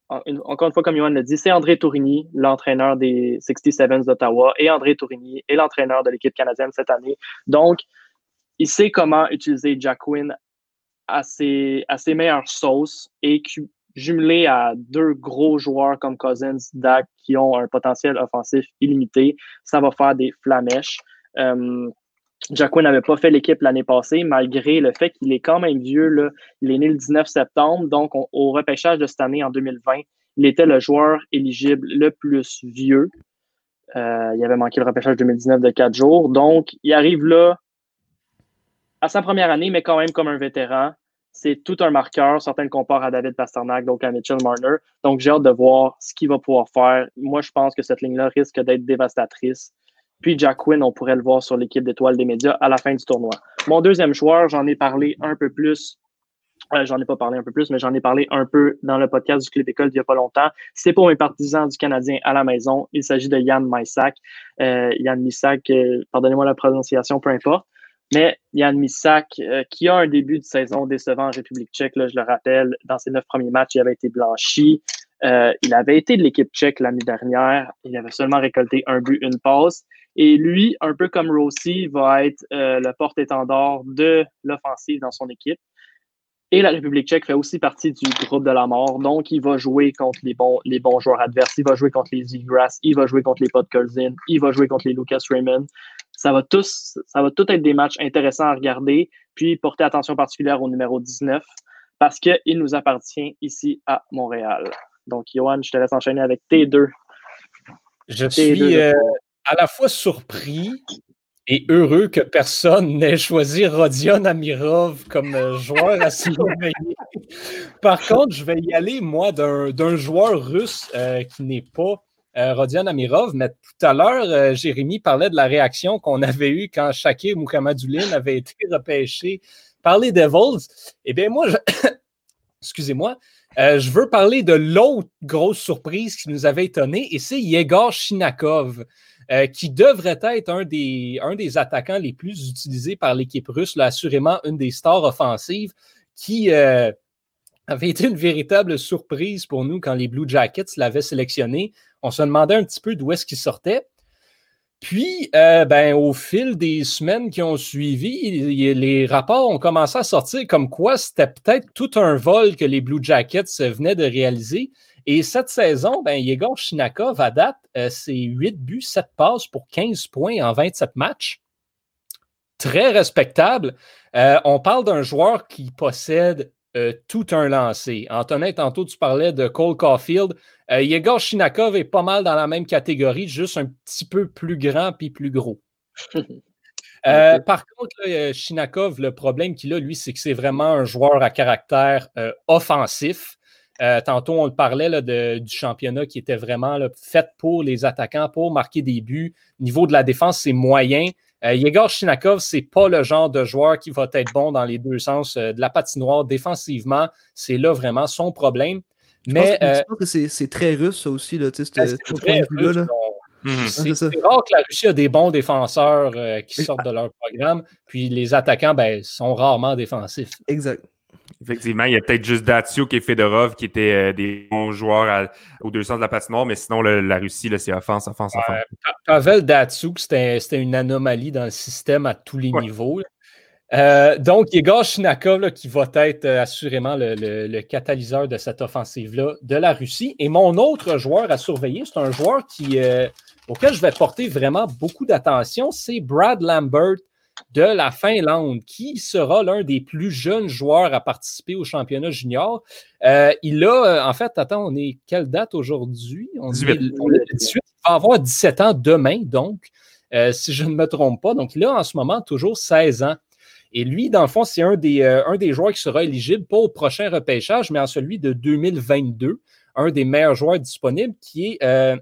encore une fois, comme Johan l'a dit, c'est André Tourigny, l'entraîneur des 67s d'Ottawa, et André Tourigny est l'entraîneur de l'équipe canadienne cette année. Donc, il sait comment utiliser Jack Quinn à ses, à ses meilleures sauces et jumelé à deux gros joueurs comme Cousins, Dak, qui ont un potentiel offensif illimité, ça va faire des flamèches. Euh, Jack Quinn n'avait pas fait l'équipe l'année passée, malgré le fait qu'il est quand même vieux. Là. Il est né le 19 septembre, donc au repêchage de cette année, en 2020, il était le joueur éligible le plus vieux. Euh, il avait manqué le repêchage 2019 de quatre jours. Donc, il arrive là à sa première année, mais quand même comme un vétéran. C'est tout un marqueur. Certains le comparent à David Pasternak, donc à Mitchell Marner. Donc, j'ai hâte de voir ce qu'il va pouvoir faire. Moi, je pense que cette ligne-là risque d'être dévastatrice. Puis Jack Quinn, on pourrait le voir sur l'équipe d'étoiles des médias à la fin du tournoi. Mon deuxième joueur, j'en ai parlé un peu plus. Euh, j'en ai pas parlé un peu plus, mais j'en ai parlé un peu dans le podcast du Club École il n'y a pas longtemps. C'est pour mes partisans du Canadien à la maison. Il s'agit de Yann Maisak. Euh, Yann Misak, euh, pardonnez-moi la prononciation, peu importe. Mais Yann Misak, euh, qui a un début de saison décevant en République tchèque, je le rappelle, dans ses neuf premiers matchs, il avait été blanchi. Euh, il avait été de l'équipe tchèque l'année dernière. Il avait seulement récolté un but, une passe. Et lui, un peu comme Rossi, va être euh, le porte-étendard de l'offensive dans son équipe. Et la République tchèque fait aussi partie du groupe de la mort. Donc, il va jouer contre les bons, joueurs adverses. Il va jouer contre les Zegras. Il va jouer contre les Podkolzin. Il va jouer contre les Lucas Raymond. Ça va tous, ça va tout être des matchs intéressants à regarder. Puis, porter attention particulière au numéro 19 parce qu'il nous appartient ici à Montréal. Donc, Johan, je te laisse enchaîner avec T2. Je suis euh, à la fois surpris et heureux que personne n'ait choisi Rodion Amirov comme euh, joueur à surveiller. Par contre, je vais y aller, moi, d'un joueur russe euh, qui n'est pas Rodion Amirov, mais tout à l'heure, Jérémy parlait de la réaction qu'on avait eue quand Shakir Moukamadoulin avait été repêché par les Devils. Eh bien, moi, excusez-moi, je veux parler de l'autre grosse surprise qui nous avait étonné, et c'est Yegor Shinakov. Euh, qui devrait être un des, attaquants les plus utilisés par l'équipe russe, assurément une des stars offensives, qui euh, avait été une véritable surprise pour nous quand les Blue Jackets l'avaient sélectionné. On se demandait un petit peu d'où est-ce qu'il sortait. Puis, euh, ben, au fil des semaines qui ont suivi, les rapports ont commencé à sortir comme quoi c'était peut-être tout un vol que les Blue Jackets venaient de réaliser et cette saison, ben, Yegor Shinakov, à date, euh, c'est 8 buts, 7 passes pour 15 points en 27 matchs. Très respectable. Euh, on parle d'un joueur qui possède euh, tout un lancé. Antonin, tantôt, tu parlais de Cole Caulfield. Yegor Shinakov est pas mal dans la même catégorie, juste un petit peu plus grand puis plus gros. Par contre, Shinakov, le problème qu'il a, lui, c'est que c'est vraiment un joueur à caractère offensif. Euh, tantôt, on le parlait là, du championnat qui était vraiment fait pour les attaquants, pour marquer des buts. Niveau de la défense, c'est moyen. Euh, Yegor Shinakov, c'est pas le genre de joueur qui va être bon dans les deux sens euh, de la patinoire. Défensivement, c'est là vraiment son problème. Mais je pense que, c'est très russe, ça aussi, là, c'est rare que la Russie a des bons défenseurs qui sortent de leur programme, puis les attaquants ben, sont rarement défensifs. Exact. Effectivement, il y a peut-être juste Datsuk et Fedorov qui étaient euh, des bons joueurs aux deux sens de la patinoire, mais sinon, la Russie, c'est offense, offense, offense. Pavel Datsuk, c'était une anomalie dans le système à tous les niveaux. Euh, donc, Igor Shinakov, qui va être euh, assurément le, catalyseur de cette offensive-là de la Russie. Et mon autre joueur à surveiller, c'est un joueur qui, auquel je vais porter vraiment beaucoup d'attention, c'est Brad Lambert de la Finlande, qui sera l'un des plus jeunes joueurs à participer au championnat junior. Euh, il a, euh, en fait, attends, on est quelle date aujourd'hui? On, 18. Est, Il va avoir 17 ans demain, donc, euh, si je ne me trompe pas. Donc, il a en ce moment toujours 16 ans. Et lui, dans le fond, c'est un des, un des joueurs qui sera éligible, pas au prochain repêchage, mais en celui de 2022, un des meilleurs joueurs disponibles, qui est,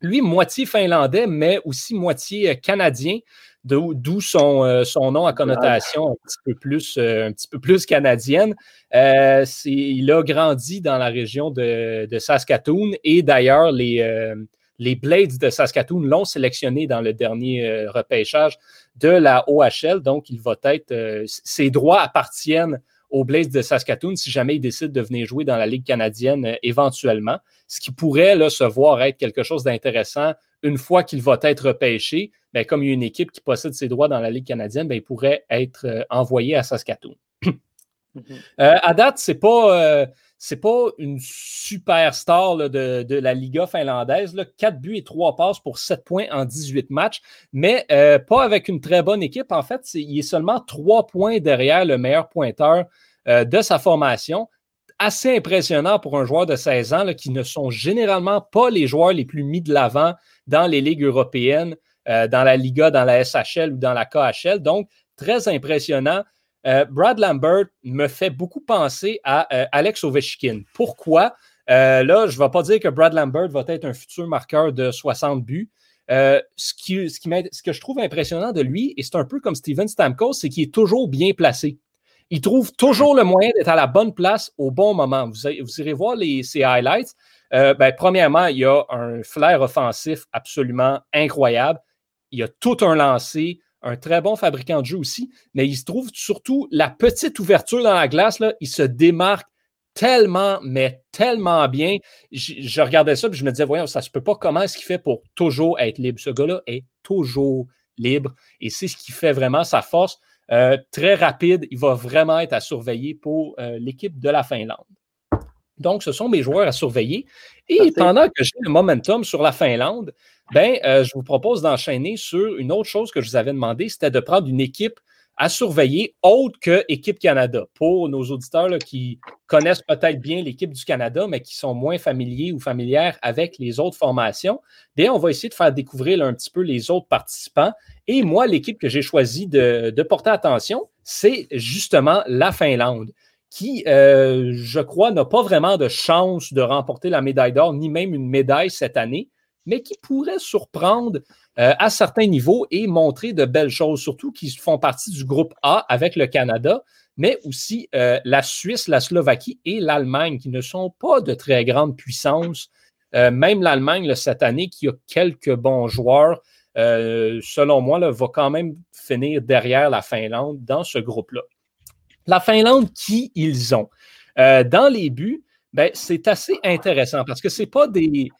lui, moitié finlandais, mais aussi moitié canadien d'où son, euh, son, nom à connotation un petit peu plus, euh, un petit peu plus canadienne. Euh, il a grandi dans la région de, Saskatoon et d'ailleurs, les, les Blades de Saskatoon l'ont sélectionné dans le dernier repêchage de la OHL. Donc, il va être. ses droits appartiennent aux Blades de Saskatoon si jamais il décide de venir jouer dans la Ligue canadienne éventuellement. Ce qui pourrait là, se voir être quelque chose d'intéressant une fois qu'il va être repêché, ben, comme il y a une équipe qui possède ses droits dans la Ligue canadienne, ben, il pourrait être euh, envoyé à Saskatoon. Mhm. Euh, à date, ce n'est pas, euh, pas une superstar de, de, la Liga finlandaise. Là. 4 buts et 3 passes pour 7 points en 18 matchs, mais pas avec une très bonne équipe. En fait, il est seulement 3 points derrière le meilleur pointeur de sa formation assez impressionnant pour un joueur de 16 ans qui ne sont généralement pas les joueurs les plus mis de l'avant dans les ligues européennes, euh, dans la Liga, dans la SHL ou dans la KHL. Donc, très impressionnant. Euh, Brad Lambert me fait beaucoup penser à euh, Alex Ovechkin. Pourquoi? là, je ne vais pas dire que Brad Lambert va être un futur marqueur de 60 buts. ce, que je trouve impressionnant de lui, et c'est un peu comme Steven Stamkos, c'est qu'il est toujours bien placé. Il trouve toujours le moyen d'être à la bonne place au bon moment. Vous, irez voir les, ses highlights. Euh, ben, premièrement, il y a un flair offensif absolument incroyable. Il y a tout un lancé, un très bon fabricant de jeu aussi, mais il se trouve surtout la petite ouverture dans la glace, là, il se démarque tellement, mais tellement bien. Je, regardais ça et je me disais, voyons, ça se peut pas. Comment est-ce qu'il fait pour toujours être libre? Ce gars-là est toujours libre et c'est ce qui fait vraiment sa force. Euh, très rapide, il va vraiment être à surveiller pour euh, l'équipe de la Finlande. Donc, ce sont mes joueurs à surveiller. Et pendant que j'ai le momentum sur la Finlande, ben, euh, je vous propose d'enchaîner sur une autre chose que je vous avais demandé, c'était de prendre une équipe à surveiller autre que Équipe Canada. Pour nos auditeurs qui connaissent peut-être bien l'équipe du Canada, mais qui sont moins familiers ou familières avec les autres formations, bien, on va essayer de faire découvrir un petit peu les autres participants. Et moi, l'équipe que j'ai choisi de, porter attention, c'est justement la Finlande qui, euh, je crois, n'a pas vraiment de chance de remporter la médaille d'or, ni même une médaille cette année, mais qui pourrait surprendre euh, à certains niveaux et montrer de belles choses, surtout qui font partie du groupe A avec le Canada, mais aussi euh, la Suisse, la Slovaquie et l'Allemagne, qui ne sont pas de très grandes puissances. Même l'Allemagne, cette année, qui a quelques bons joueurs, selon moi, va quand même finir derrière la Finlande dans ce groupe-là. La Finlande, qui ils ont? dans les buts, ben, c'est assez intéressant parce que ce pas, des,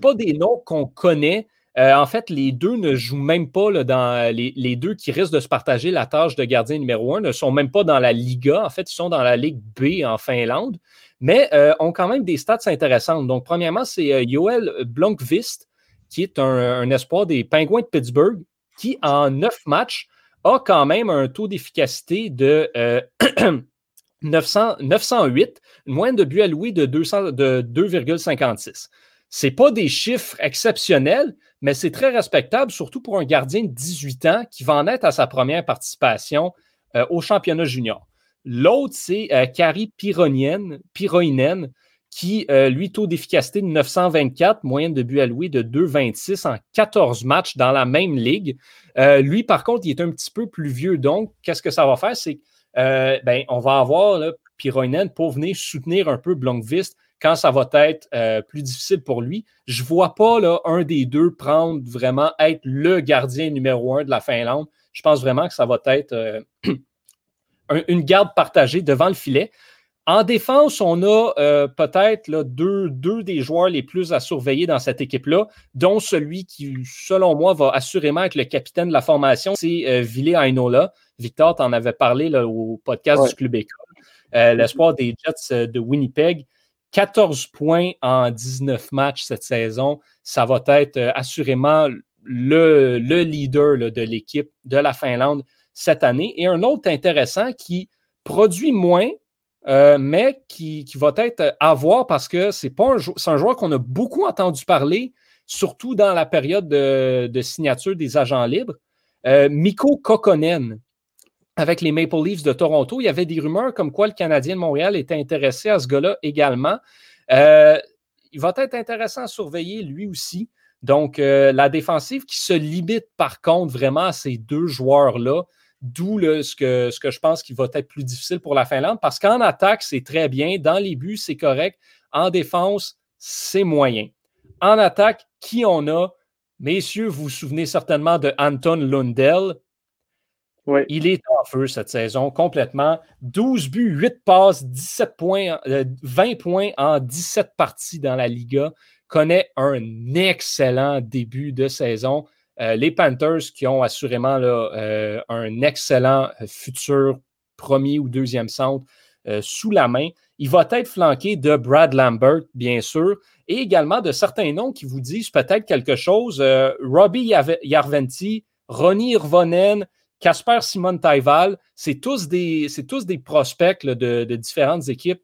pas des noms qu'on connaît euh, en fait, les deux ne jouent même pas dans les, deux qui risquent de se partager la tâche de gardien numéro un, ne sont même pas dans la Liga. En fait, ils sont dans la Ligue B en Finlande, mais euh, ont quand même des stats intéressantes. Donc, premièrement, c'est euh, Joel qui est un, espoir des Penguins de Pittsburgh, qui en neuf matchs a quand même un taux d'efficacité de 908, une moyenne de buts alloués de, de 2,56. Ce pas des chiffres exceptionnels, mais c'est très respectable, surtout pour un gardien de 18 ans qui va en être à sa première participation euh, au championnat junior. L'autre, c'est euh, Kari Piroinen, qui, euh, lui, taux d'efficacité de 924, moyenne de but alloué de 2,26 en 14 matchs dans la même ligue. lui, par contre, il est un petit peu plus vieux. Donc, qu'est-ce que ça va faire? C'est ben, on va avoir Piroinen pour venir soutenir un peu Blomqvist quand ça va être euh, plus difficile pour lui. Je ne vois pas là, un des deux prendre vraiment être le gardien numéro un de la Finlande. Je pense vraiment que ça va être euh, une garde partagée devant le filet. En défense, on a euh, peut-être deux, deux, des joueurs les plus à surveiller dans cette équipe-là, dont celui qui, selon moi, va assurément être le capitaine de la formation, c'est euh, Ville Ainola. Victor, tu en avais parlé au podcast du Club École. Euh, l'espoir des Jets de Winnipeg. 14 points en 19 matchs cette saison. Ça va être assurément le, le leader de l'équipe de la Finlande cette année. Et un autre intéressant qui produit moins, euh, mais qui, va être à voir parce que c'est pas un, un joueur qu'on a beaucoup entendu parler, surtout dans la période de, signature des agents libres. Euh, Miko Kokonen, avec les Maple Leafs de Toronto, il y avait des rumeurs comme quoi le Canadien de Montréal était intéressé à ce gars-là également. Euh, il va être intéressant à surveiller lui aussi. Donc, la défensive qui se limite par contre vraiment à ces deux joueurs-là, D'où ce que, ce que je pense qu'il va être plus difficile pour la Finlande parce qu'en attaque, c'est très bien. Dans les buts, c'est correct. En défense, c'est moyen. En attaque, qui on a? Messieurs, vous vous souvenez certainement de Anton Lundell. Oui. Il est en feu cette saison complètement. 12 buts, 8 passes, 17 points, 20 euh, points en 17 parties dans la Liga. Connaît un excellent début de saison. Euh, les Panthers qui ont assurément euh, un excellent futur premier ou deuxième centre euh, sous la main. Il va être flanqué de Brad Lambert, bien sûr, et également de certains noms qui vous disent peut-être quelque chose. Robbie Yarventi, Ronnie Irvonen, Casper Simon Taival, c'est tous des, tous des prospects de, de différentes équipes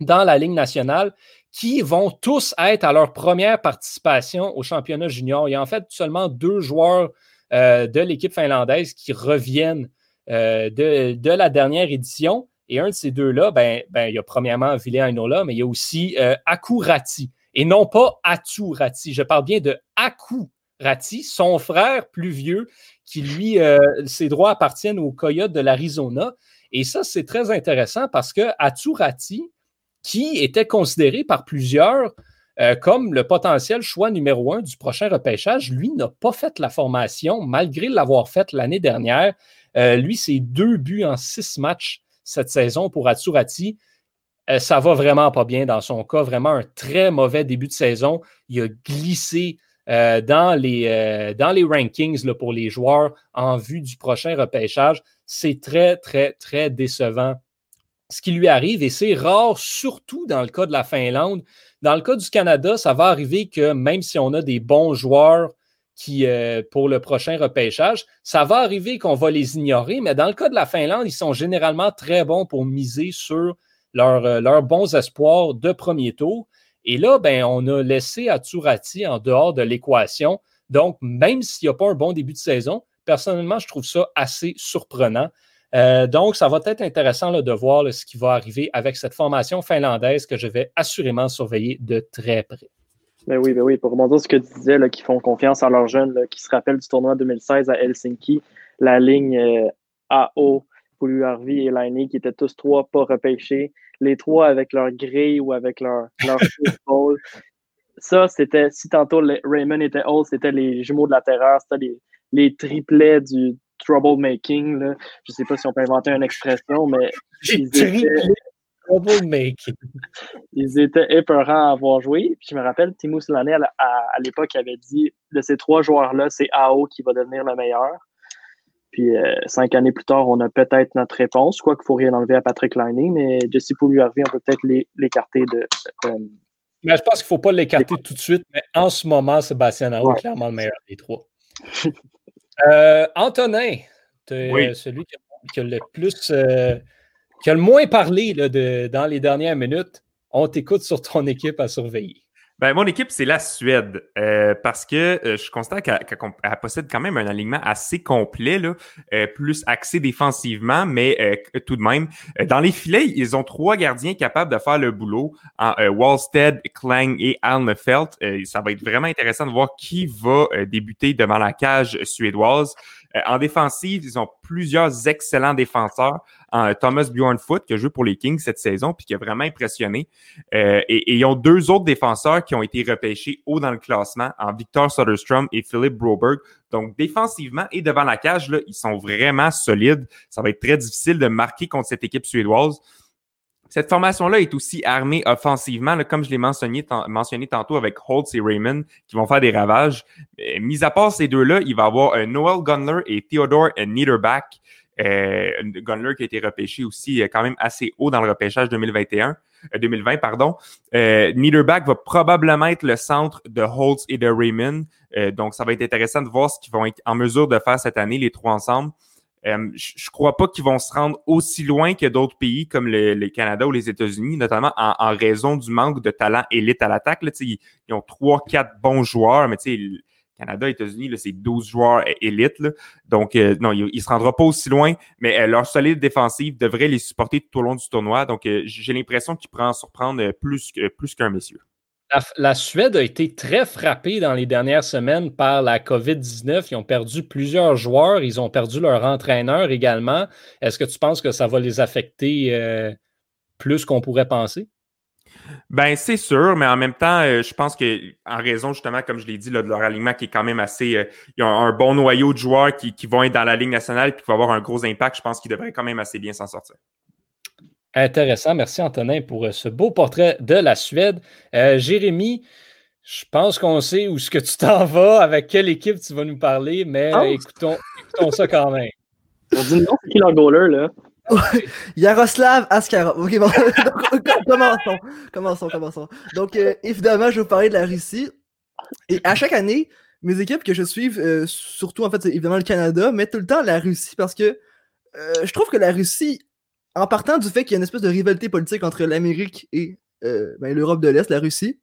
dans la Ligue nationale qui vont tous être à leur première participation au championnat junior. Il y a en fait seulement deux joueurs euh, de l'équipe finlandaise qui reviennent euh, de, la dernière édition. Et un de ces deux-là, ben, ben, il y a premièrement Ville Ainola, mais il y a aussi euh, Akurati. Et non pas Aturati. Je parle bien de Akurati, son frère plus vieux, qui lui, ses droits appartiennent aux Coyotes de l'Arizona. Et ça, c'est très intéressant parce que Aturati, qui était considéré par plusieurs euh, comme le potentiel choix numéro un du prochain repêchage, lui n'a pas fait la formation malgré l'avoir faite l'année dernière. Euh, lui, c'est deux buts en six matchs cette saison pour Atsurati. Euh, ça va vraiment pas bien dans son cas, vraiment un très mauvais début de saison. Il a glissé dans, les, dans les rankings pour les joueurs en vue du prochain repêchage. C'est très, très, très décevant ce qui lui arrive et c'est rare, surtout dans le cas de la Finlande. Dans le cas du Canada, ça va arriver que même si on a des bons joueurs qui, euh, pour le prochain repêchage, ça va arriver qu'on va les ignorer, mais dans le cas de la Finlande, ils sont généralement très bons pour miser sur euh, leurs bons espoirs de premier tour. Et là, ben, on a laissé Atsurati en dehors de l'équation. Donc, même s'il n'y a pas un bon début de saison, personnellement, je trouve ça assez surprenant. Euh, donc, ça va être intéressant de voir ce qui va arriver avec cette formation finlandaise que je vais assurément surveiller de très près. Ben oui, ben oui, pour rebondir ce que tu disais, qui font confiance à leurs jeunes, qui se rappellent du tournoi 2016 à Helsinki, la ligne euh, AO, Poulu Harvey et Laine, qui étaient tous trois pas repêchés, les trois avec leur grille ou avec leur, leur football. Ça, c'était, si tantôt Raymond était old, c'était les jumeaux de la terreur, c'était les, les triplets du, troublemaking. Là. Je ne sais pas si on peut inventer une expression, mais ils étaient... troublemaking. ils étaient épeurants à avoir joué. Puis je me rappelle, Timo Soulané, à, l'époque, avait dit de ces trois joueurs-là, c'est AO qui va devenir le meilleur. Puis euh, cinq années plus tard, on a peut-être notre réponse, quoi qu'il faut rien enlever à Patrick Liney, mais Jesse Pouliou-Harvey, on peut peut-être l'écarter de. mais je pense qu'il ne faut pas l'écarter tout de suite, mais en ce moment, Sébastien AO est clairement le meilleur des trois. Euh, Antonin, celui qui a, le plus, euh, qui a le moins parlé de, dans les dernières minutes. On t'écoute sur ton équipe à surveiller. Ben, mon équipe, c'est la Suède, euh, parce que euh, je constate qu'elle possède quand même un alignement assez complet, là, euh, plus axé défensivement, mais tout de même, dans les filets, ils ont trois gardiens capables de faire le boulot, en Wallstead, Klang et Alnefelt. ça va être vraiment intéressant de voir qui va débuter devant la cage suédoise. Euh, en défensive, ils ont plusieurs excellents défenseurs. Thomas Bjornfoot, qui a joué pour les Kings cette saison, puis qui a vraiment impressionné. Euh, et, ils ont deux autres défenseurs qui ont été repêchés haut dans le classement, en Victor Soderstrom et Philippe Broberg. Donc, défensivement et devant la cage, là, ils sont vraiment solides. Ça va être très difficile de marquer contre cette équipe suédoise. Cette formation-là est aussi armée offensivement, comme je l'ai mentionné, tantôt avec Holtz et Raymond, qui vont faire des ravages. Mis à part ces deux-là, il va y avoir Noel Gunler et Theodore Niederbach. Euh, Gunler qui a été repêché aussi euh, quand même assez haut dans le repêchage 2021, 2020, euh, pardon. Euh, Niederbach va probablement être le centre de Holtz et de Raymond. Euh, donc, ça va être intéressant de voir ce qu'ils vont être en mesure de faire cette année, les trois ensemble. Euh, je crois pas qu'ils vont se rendre aussi loin que d'autres pays comme le, Canada ou les États-Unis, notamment en, raison du manque de talent élite à l'attaque. Ils, ils ont trois, quatre bons joueurs, mais sais, Canada, États-Unis, c'est 12 joueurs élites. Donc, euh, non, il ne se rendra pas aussi loin, mais euh, leur solide défensive devrait les supporter tout au long du tournoi. Donc, j'ai l'impression qu'il prend surprendre plus, plus qu'un messieurs. La, Suède a été très frappée dans les dernières semaines par la COVID-19. Ils ont perdu plusieurs joueurs. Ils ont perdu leur entraîneur également. Est-ce que tu penses que ça va les affecter euh, plus qu'on pourrait penser? Ben, c'est sûr, mais en même temps, euh, je pense que, en raison, justement, comme je l'ai dit, de leur alignement qui est quand même assez. Euh, ils ont un bon noyau de joueurs qui, vont être dans la Ligue nationale et qui vont avoir un gros impact. Je pense qu'ils devraient quand même assez bien s'en sortir. Intéressant. Merci Antonin pour euh, ce beau portrait de la Suède. Euh, Jérémy, je pense qu'on sait où ce que tu t'en vas, avec quelle équipe tu vas nous parler, mais ah écoutons, ça quand même. On dit non, c'est qui leur goaler, là? Yaroslav Askarov. Ok, bon, commençons, commençons, commençons. Donc, euh, évidemment, je vais vous parler de la Russie. Et à chaque année, mes équipes que je suis, surtout en fait, c'est évidemment le Canada, mettent tout le temps la Russie parce que je trouve que la Russie en partant du fait qu'il y a une espèce de rivalité politique entre l'Amérique et euh, ben, l'Europe de l'Est, la Russie,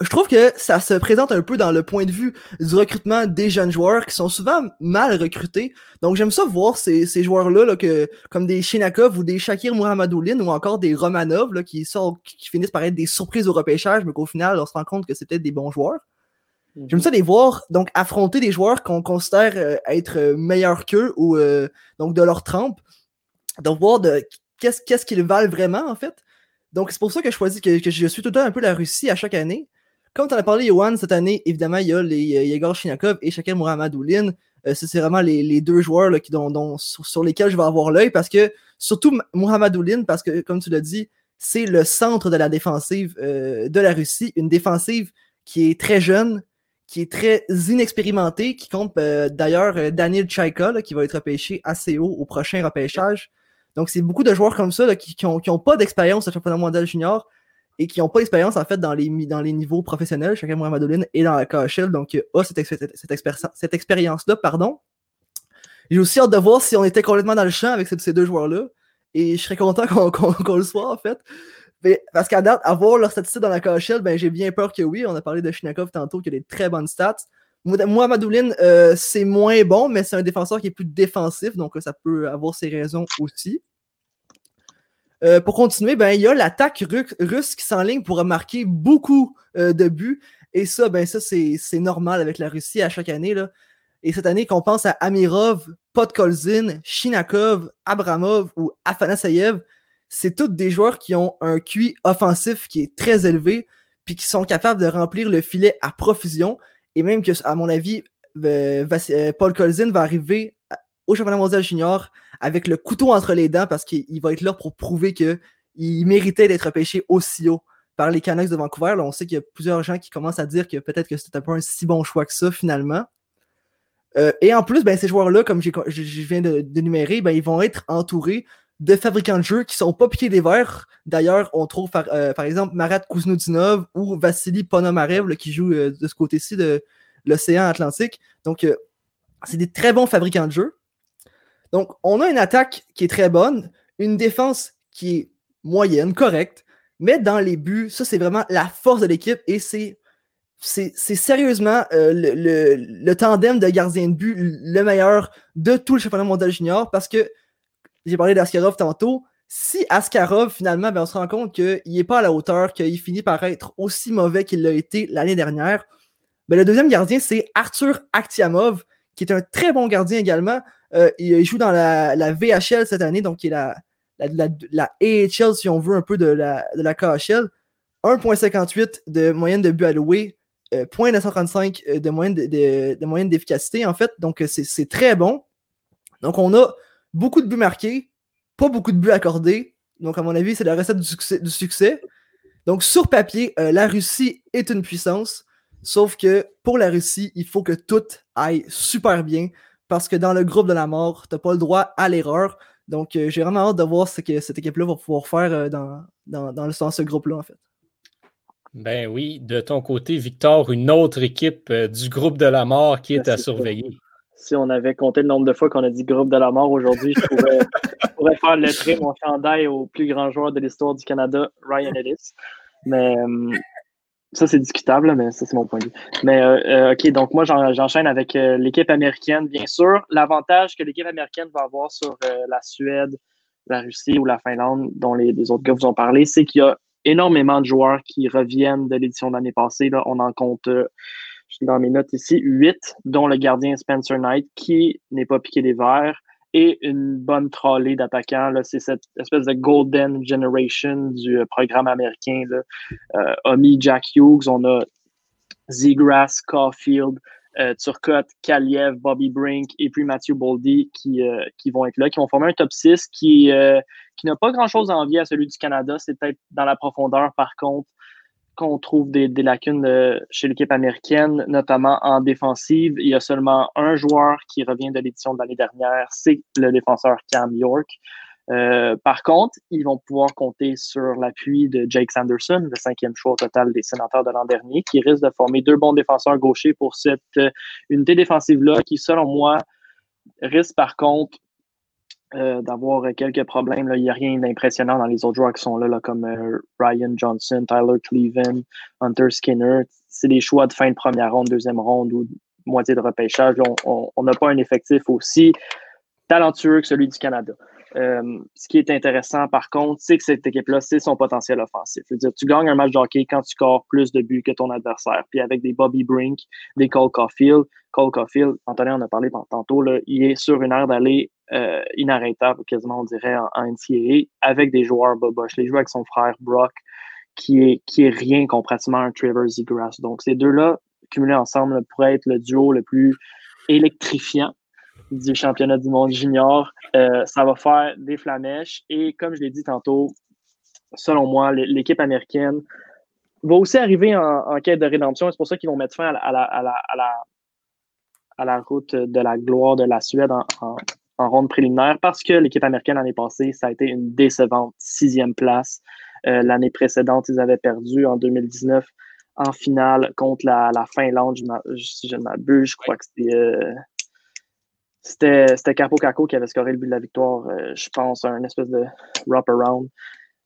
je trouve que ça se présente un peu dans le point de vue du recrutement des jeunes joueurs qui sont souvent mal recrutés. Donc j'aime ça voir ces, joueurs-là que, comme des Shinakov ou des Shakir Mohammedoulin ou encore des Romanov là, qui, sortent, qui finissent par être des surprises au repêchage, mais qu'au final on se rend compte que c'est peut-être des bons joueurs. Mhm. J'aime ça les voir donc affronter des joueurs qu'on considère euh, être meilleurs qu'eux ou euh, donc de leur trempe de voir de qu'est-ce qu'ils valent vraiment, en fait. Donc, c'est pour ça que je choisis que, je suis tout le temps un peu la Russie à chaque année. Comme tu en as parlé, Yohan, cette année, évidemment, il y a les euh, Yegor Shinakov et Shakir Mouramadoulin. Euh, c'est vraiment les, deux joueurs là, qui, sur, lesquels je vais avoir l'œil parce que, surtout Mouramadoulin, parce que, comme tu l'as dit, c'est le centre de la défensive euh, de la Russie. Une défensive qui est très jeune, qui est très inexpérimentée, qui compte d'ailleurs Daniel Tchaika, qui va être repêché assez haut au prochain repêchage. Donc, c'est beaucoup de joueurs comme ça qui n'ont pas d'expérience au championnat mondial junior et qui n'ont pas d'expérience en fait dans les, dans les niveaux professionnels, chacun Mohamedoline et dans la KHL, donc a oh, cette, cette, expérience-là, pardon. J'ai aussi hâte de voir si on était complètement dans le champ avec ces, deux joueurs-là. Et je serais content qu'on le soit, en fait. Mais, parce qu'à date, avoir leur statistiques dans la KHL, ben, j'ai bien peur que oui. On a parlé de Shinakov tantôt qui a des très bonnes stats. Moi, Madouline, euh, c'est moins bon, mais c'est un défenseur qui est plus défensif, donc ça peut avoir ses raisons aussi. Euh, pour continuer, ben, il y a l'attaque russe qui s'enligne pour marquer beaucoup euh, de buts. Et ça, ben, ça c'est normal avec la Russie à chaque année. Là. Et cette année, qu'on pense à Amirov, Podkolzin, Shinakov, Abramov ou Afanasayev, c'est tous des joueurs qui ont un QI offensif qui est très élevé, puis qui sont capables de remplir le filet à profusion. Et même que, à mon avis, euh, Paul Colzin va arriver au championnat mondial junior avec le couteau entre les dents parce qu'il va être là pour prouver qu'il méritait d'être pêché aussi haut par les Canucks de Vancouver. On sait qu'il y a plusieurs gens qui commencent à dire que peut-être que c'était pas un si bon choix que ça finalement. Euh, et en plus, ben, ces joueurs-là, comme je viens de, numérer, ben, ils vont être entourés de fabricants de jeux qui sont pas piqués des verres. D'ailleurs, on trouve par, euh, exemple Marat Kuznetsov ou Vassili Ponomarev qui joue euh, de ce côté-ci de l'océan Atlantique. Donc, c'est des très bons fabricants de jeux. Donc, on a une attaque qui est très bonne, une défense qui est moyenne, correcte, mais dans les buts, ça, c'est vraiment la force de l'équipe et c'est. Sérieusement euh, le, tandem de gardien de but le meilleur de tout le championnat mondial junior parce que j'ai parlé d'Askarov tantôt. Si Askarov, finalement, ben, on se rend compte qu'il n'est pas à la hauteur, qu'il finit par être aussi mauvais qu'il l'a été l'année dernière, ben, le deuxième gardien, c'est Arthur Aktiamov, qui est un très bon gardien également. Euh, il, joue dans la, VHL cette année, donc qui est la, la, AHL, si on veut, un peu de la, de la KHL. 1,58 de moyenne de but alloué, euh, 0.935 euh, de moyenne de, moyenne d'efficacité, en fait. Donc, c'est très bon. Donc, on a beaucoup de buts marqués, pas beaucoup de buts accordés. Donc, à mon avis, c'est la recette du succès. Du succès. Donc, sur papier, la Russie est une puissance. Sauf que pour la Russie, il faut que tout aille super bien parce que dans le groupe de la mort, tu n'as pas le droit à l'erreur. Donc, euh, j'ai vraiment hâte de voir ce que cette équipe-là va pouvoir faire euh, dans, dans, dans, ce groupe-là, en fait. Ben oui, de ton côté, Victor, une autre équipe euh, du groupe de la mort qui est ben, à surveiller. Si on avait compté le nombre de fois qu'on a dit groupe de la mort aujourd'hui, je pourrais, pourrais faire lettrer mon chandail au plus grand joueur de l'histoire du Canada, Ryan Ellis. Mais ça, c'est discutable, mais ça, c'est mon point de vue. Mais euh, euh, OK, donc moi, j'enchaîne avec euh, l'équipe américaine, bien sûr. L'avantage que l'équipe américaine va avoir sur la Suède, la Russie ou la Finlande, dont les, autres gars vous ont parlé, c'est qu'il y a énormément de joueurs qui reviennent de l'édition de l'année passée. Là. On en compte, je suis dans mes notes ici, huit, dont le gardien Spencer Knight, qui n'est pas piqué des verres et une bonne trolley d'attaquants. C'est cette espèce de golden generation du euh, programme américain. Là. Euh, Jack Hughes, on a Zegras, Caulfield, euh, Turcotte, Kaliev, Bobby Brink et puis Matthew Boldy qui, euh, qui vont être là, qui vont former un top 6 qui, qui n'a pas grand-chose à envier à celui du Canada. C'est peut-être dans la profondeur, par contre, qu'on trouve des, lacunes euh, chez l'équipe américaine, notamment en défensive. Il y a seulement un joueur qui revient de l'édition de l'année dernière, c'est le défenseur Cam York. Euh, par contre, ils vont pouvoir compter sur l'appui de Jake Sanderson, le cinquième choix au total des sénateurs de l'an dernier, qui risque de former deux bons défenseurs gauchers pour cette euh, unité défensive-là, qui, selon moi, risque par contre euh, d'avoir quelques problèmes. Là. Il n'y a rien d'impressionnant dans les autres joueurs qui sont là, là comme euh, Ryan Johnson, Tyler Cleven, Hunter Skinner. C'est des choix de fin de première ronde, deuxième ronde ou moitié de repêchage. On n'a pas un effectif aussi talentueux que celui du Canada. Euh, ce qui est intéressant, par contre, c'est que cette équipe-là, c'est son potentiel offensif. Je veux dire, tu gagnes un match de hockey quand tu scores plus de buts que ton adversaire. Puis avec des Bobby Brink, des Cole Caulfield, Cole Caulfield, Anthony en a parlé tantôt, là, il est sur une aire d'aller euh, inarrêtable, quasiment on dirait, en, NCAA, avec des joueurs boboches. Les joueurs avec son frère Brock, qui est, qui est rien comparativement à un Trevor Zegras. Donc ces deux-là, cumulés ensemble, pourraient être le duo le plus électrifiant du championnat du monde junior. Euh, ça va faire des flamèches. Et comme je l'ai dit tantôt, selon moi, l'équipe américaine va aussi arriver en, quête de rédemption. C'est pour ça qu'ils vont mettre fin à la, à, la, route de la gloire de la Suède en, ronde préliminaire parce que l'équipe américaine l'année passée, ça a été une décevante sixième place. Euh, l'année précédente, ils avaient perdu en 2019 en finale contre la, Finlande, si je ne m'abuse, je crois que c'était euh, c'était Capo Caco qui avait scoré le but de la victoire, euh, je pense, un espèce de wrap-around.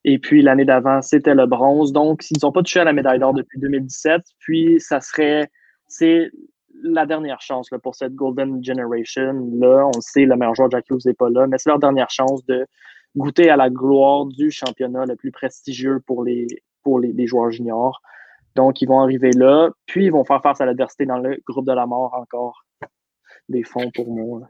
Et puis l'année d'avant, c'était le bronze. Donc, ils n'ont pas touché à la médaille d'or depuis 2017. Puis, ça serait. C'est la dernière chance pour cette Golden Generation. On sait, le meilleur joueur Jack Hughes n'est pas là, mais c'est leur dernière chance de goûter à la gloire du championnat le plus prestigieux pour les joueurs juniors. Donc, ils vont arriver là, puis ils vont faire face à l'adversité dans le groupe de la mort encore des fonds pour mon,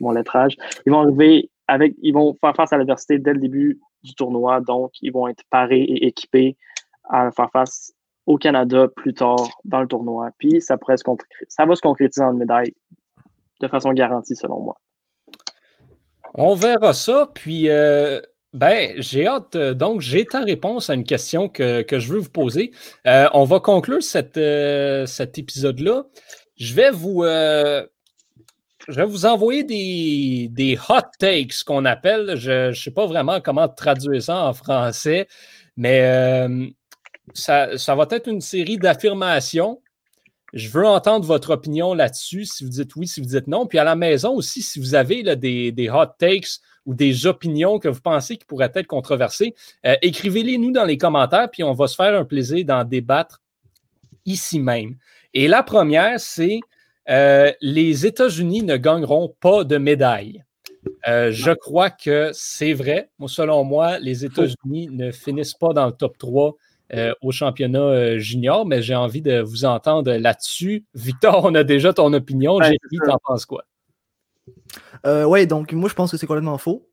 mon lettrage. Ils vont arriver avec, ils vont faire face à l'adversité dès le début du tournoi, donc ils vont être parés et équipés à faire face au Canada plus tard dans le tournoi. Puis ça pourrait se ça va se concrétiser en médaille de façon garantie selon moi. On verra ça. Puis euh, ben, j'ai hâte. Euh, donc, j'ai ta réponse à une question que, je veux vous poser. Euh, on va conclure cet épisode-là. Je vais vous je vais vous envoyer des, hot takes, qu'on appelle. Je ne sais pas vraiment comment traduire ça en français, mais ça, va être une série d'affirmations. Je veux entendre votre opinion là-dessus, si vous dites oui, si vous dites non. Puis à la maison aussi, si vous avez des, hot takes ou des opinions que vous pensez qui pourraient être controversées, euh, écrivez-les nous dans les commentaires, puis on va se faire un plaisir d'en débattre ici même. Et la première, c'est euh, les États-Unis ne gagneront pas de médaille. Euh, je crois que c'est vrai. Selon moi, les États-Unis ne finissent pas dans le top 3 au championnat junior, mais j'ai envie de vous entendre là-dessus. Victor, on a déjà ton opinion. Ouais, Jérémy, t'en penses quoi? Euh, ouais, donc moi je pense que c'est complètement faux.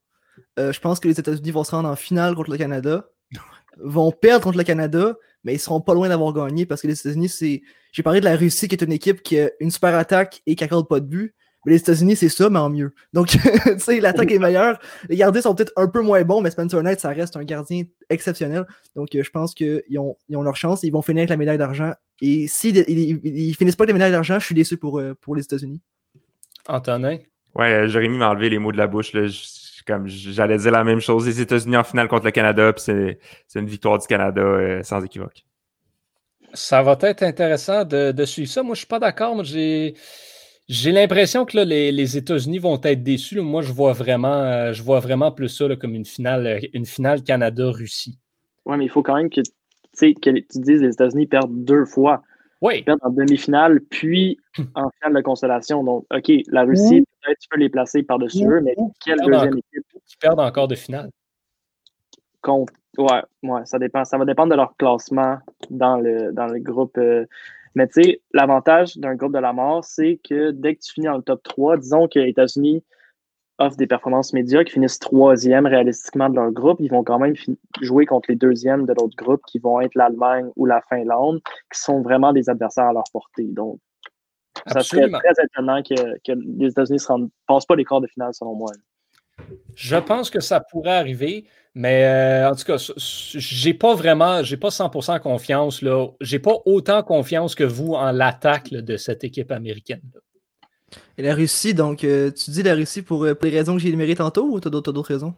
Euh, je pense que les États-Unis vont se rendre en finale contre le Canada, vont perdre contre le Canada, mais ils seront pas loin d'avoir gagné parce que les États-Unis, c'est. J'ai parlé de la Russie qui est une équipe qui a une super attaque et qui accorde pas de but. Mais les États-Unis, c'est ça, mais en mieux. Donc, tu sais, l'attaque est meilleure. Les gardiens sont peut-être un peu moins bons, mais Spencer Knight, ça reste un gardien exceptionnel. Donc, euh, je pense qu'ils ont, ils ont leur chance. Ils vont finir avec la médaille d'argent. Et s'ils ils, ils finissent pas avec la médaille d'argent, je suis déçu pour, euh, pour les États-Unis. Antonin? Ouais, euh, Jérémy m'a enlevé les mots de la bouche. Là. Je- comme j'allais dire la même chose. Les États-Unis en finale contre le Canada, puis c'est c'est une victoire du Canada euh, sans équivoque. Ça va être intéressant de, de suivre ça. Moi, je suis pas d'accord. Moi, j'ai. J'ai l'impression que là, les, les États-Unis vont être déçus. là. Moi, je vois vraiment, euh, je vois vraiment plus ça là, comme une finale, euh, une finale Canada-Russie. Ouais, mais il faut quand même que, tu sais, que tu dises les États-Unis perdent deux fois. Oui, Ils perdent en demi-finale, puis en finale de consolation. Donc, OK, la Russie, peut-être tu peux les placer par-dessus eux, mais quelle deuxième encore. équipe? Qui perdent encore de finale. contre. Ouais, ouais, ça dépend. Ça va dépendre de leur classement dans le, dans le groupe. euh. Mais tu sais, l'avantage d'un groupe de la mort, c'est que dès que tu finis dans le top 3, disons que les États-Unis offrent des performances médiocres, finissent troisième réalistiquement de leur groupe, ils vont quand même jouer contre les deuxièmes de l'autre groupe, qui vont être l'Allemagne ou la Finlande, qui sont vraiment des adversaires à leur portée. Donc, ça serait très étonnant que, que les États-Unis ne passent pas les quarts de finale, selon moi. Je pense que ça pourrait arriver, mais euh, en tout cas, j'ai pas vraiment, j'ai pas 100% confiance là. J'ai pas autant confiance que vous en l'attaque de cette équipe américaine. là. Et la Russie, donc, euh, tu dis la Russie pour, euh, pour les raisons que j'ai énumérées tantôt ou d'autres t'as d'autres raisons?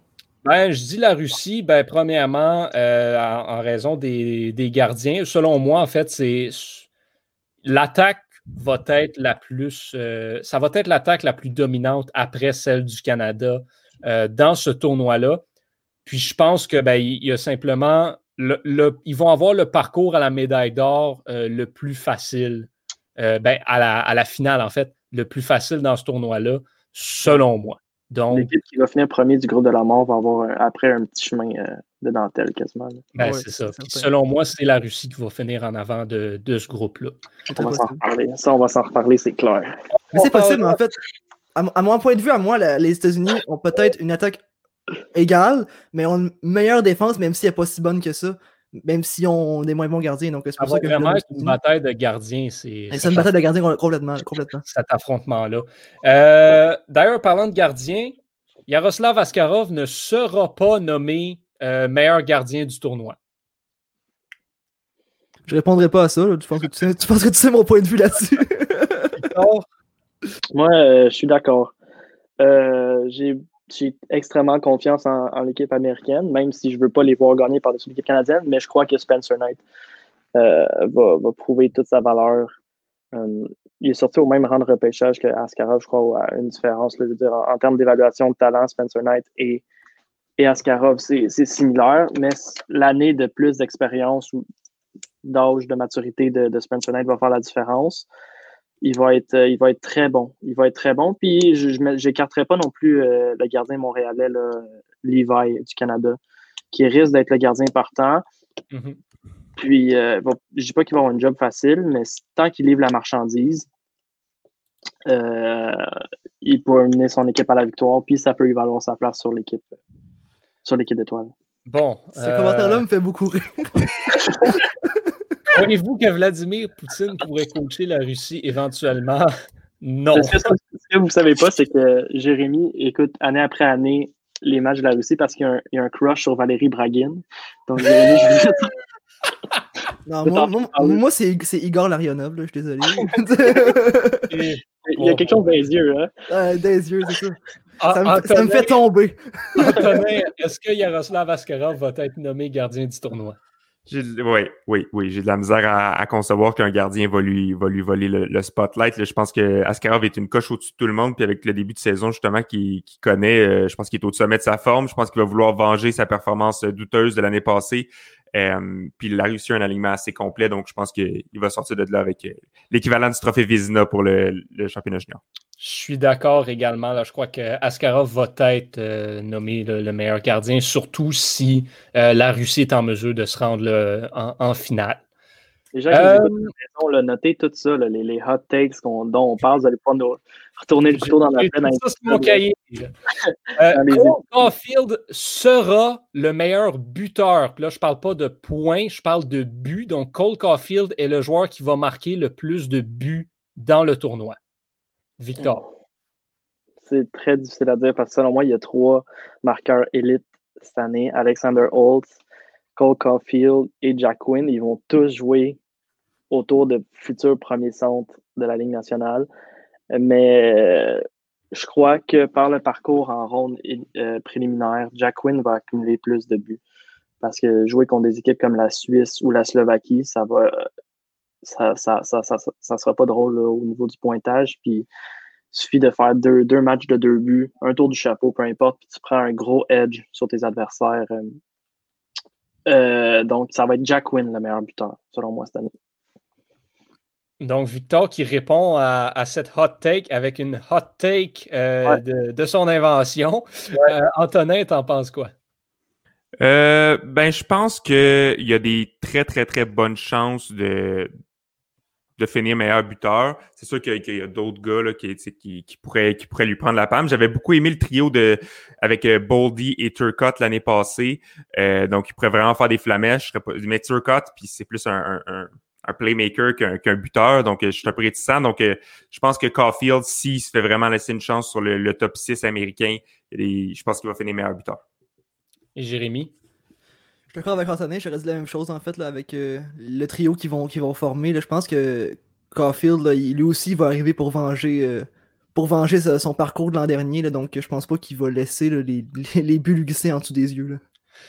Ben, je dis la Russie, ben, premièrement, euh, en, en raison des, des gardiens. Selon moi, en fait, c'est l'attaque va être la plus, ça va être l'attaque la plus dominante après celle du Canada dans ce tournoi-là. Puis je pense que ben, il y a simplement, le, le- ils vont avoir le parcours à la médaille d'or euh, le plus facile, euh, ben, à, la, à la finale en fait, le plus facile dans ce tournoi-là, selon moi. Donc, L'équipe qui va finir premier du groupe de la mort va avoir un- après un petit chemin euh, de dentelle quasiment. Ben, Ouais, c'est ça. Puis selon moi, c'est la Russie qui va finir en avant de, de ce groupe-là. On va s'en reparler. Ça, on va s'en reparler, c'est clair. Mais c'est possible, en fait, à, mon- à mon point de vue, à moi, la- les États-Unis ont peut-être une attaque égale, mais ont une meilleure défense, même si elle n'est pas si bonne que ça, même si on des moins bons gardiens. Donc, c'est pour ça que vraiment une bataille de gardiens. C'est une bataille de gardiens complètement. complètement. cet affrontement-là. Euh, D'ailleurs, parlant de gardiens, Yaroslav Askarov ne sera pas nommé euh, meilleur gardien du tournoi. Je répondrai pas à ça. Tu, penses que tu, sais, tu penses que tu sais mon point de vue là-dessus? Moi, euh, je suis d'accord. Euh, J'ai j'ai extrêmement confiance en, l'équipe américaine, même si je ne veux pas les voir gagner par-dessus l'équipe canadienne, mais je crois que Spencer Knight euh, va, prouver toute sa valeur. Euh, il est sorti au même rang de repêchage que Askarov, je crois, à une différence. dire, en, termes d'évaluation de talent, Spencer Knight et, et Askarov, c'est similaire, mais l'année de plus d'expérience ou d'âge, de maturité de Spencer Knight va faire la différence il va être, euh, il va être très bon. Il va être très bon. Puis je n'écarterai pas non plus euh, le gardien montréalais, là, Levi du Canada, qui risque d'être le gardien partant. Mhm. Puis euh, je dis pas qu'il va avoir un job facile, mais tant qu'il livre la marchandise, euh, il peut mener son équipe à la victoire, puis ça peut lui valoir sa place sur l'équipe sur l'équipe d'étoiles. bon. Ce euh, commentaire-là me fait beaucoup rire. Croyez-vous que Vladimir Poutine pourrait coacher la Russie éventuellement? Non. Que ce ce que vous savez pas, c'est que Jérémy écoute année après année les matchs de la Russie parce qu'il y a un, il y a un crush sur Valérie Bragin. Donc, Jérémy, je vous Non, moi, c'est Igor Larionov, là, je suis désolé. Il y a quelque chose dans les yeux, hein? Ouais, des yeux, c'est ça. Ah, Ça me, ça me fait tomber. Antonin, est-ce que Yaroslav Askarov va être nommé gardien du tournoi? Oui, oui, oui. J'ai de la misère à, à concevoir qu'un gardien va lui, va lui voler le, le spotlight. Là, je pense que Askarov est une coche au-dessus de tout le monde. Puis avec le début de saison, justement, qu'il connaît, euh, je pense qu'il est au sommet de sa forme. Je pense qu'il va vouloir venger sa performance douteuse de l'année passée. Euh, puis il a réussi un alignement assez complet, donc je pense qu'il va sortir de là avec euh, l'équivalent du trophée Vizina pour le, championnat junior. Je suis d'accord également. Là, je crois que Askarov va être euh, nommé le, meilleur gardien, surtout si la Russie est en mesure de se rendre en, finale. Les gens qui euh... noter tout ça, les, hot takes dont on parle, vous allez pas nous retourner le couteau dans la plaie. Ça, c'est mon cahier. euh, Cole Caulfield sera le meilleur buteur. Puis là, je ne parle pas de points, je parle de buts. Donc, Cole Caulfield est le joueur qui va marquer le plus de buts dans le tournoi. Victor. C'est très difficile à dire parce que selon moi, il y a trois marqueurs élites cette année. Alexander Holtz, Cole Caulfield et Jack Quinn. Ils vont tous jouer autour de futurs premiers centres de la Ligue nationale. Mais euh, je crois que par le parcours en ronde euh, préliminaire, Jack Quinn va accumuler plus de buts. Parce que jouer contre des équipes comme la Suisse ou la Slovaquie, ça va ça, ça, ça, sera pas drôle au niveau du pointage. Puis il suffit de faire deux, deux, matchs de deux buts, un tour du chapeau, peu importe, puis tu prends un gros edge sur tes adversaires. Euh, donc, ça va être Jack Quinn le meilleur buteur, selon moi, cette année. Donc, Victor qui répond à, cette hot take avec une hot take euh, de, son invention. Euh, Antonin, t'en penses quoi? Euh, ben, je pense qu'il y a des très, très, très bonnes chances de, de finir meilleur buteur. C'est sûr qu'il y a, d'autres gars qui, qui, pourraient, qui pourraient lui prendre la palme. J'avais beaucoup aimé le trio de, avec Boldy et Turcotte l'année passée. donc, il pourrait vraiment faire des flamèches. Mais Turcotte, puis c'est plus un un playmaker qu'un buteur. Donc, euh, je suis un peu réticent. Donc, euh, je pense que Caulfield, s'il se fait vraiment laisser une chance sur le, top 6 américain, je pense qu'il va finir meilleur buteur. Et Jérémy? Je suis d'accord avec Anthony. Je dit la même chose, en fait, là, avec euh, le trio qu'ils vont, vont former. je pense que Caulfield, lui aussi, va arriver pour venger, pour venger son parcours de l'an dernier. donc, je pense pas qu'il va laisser les, les, buts lui glisser en dessous des yeux.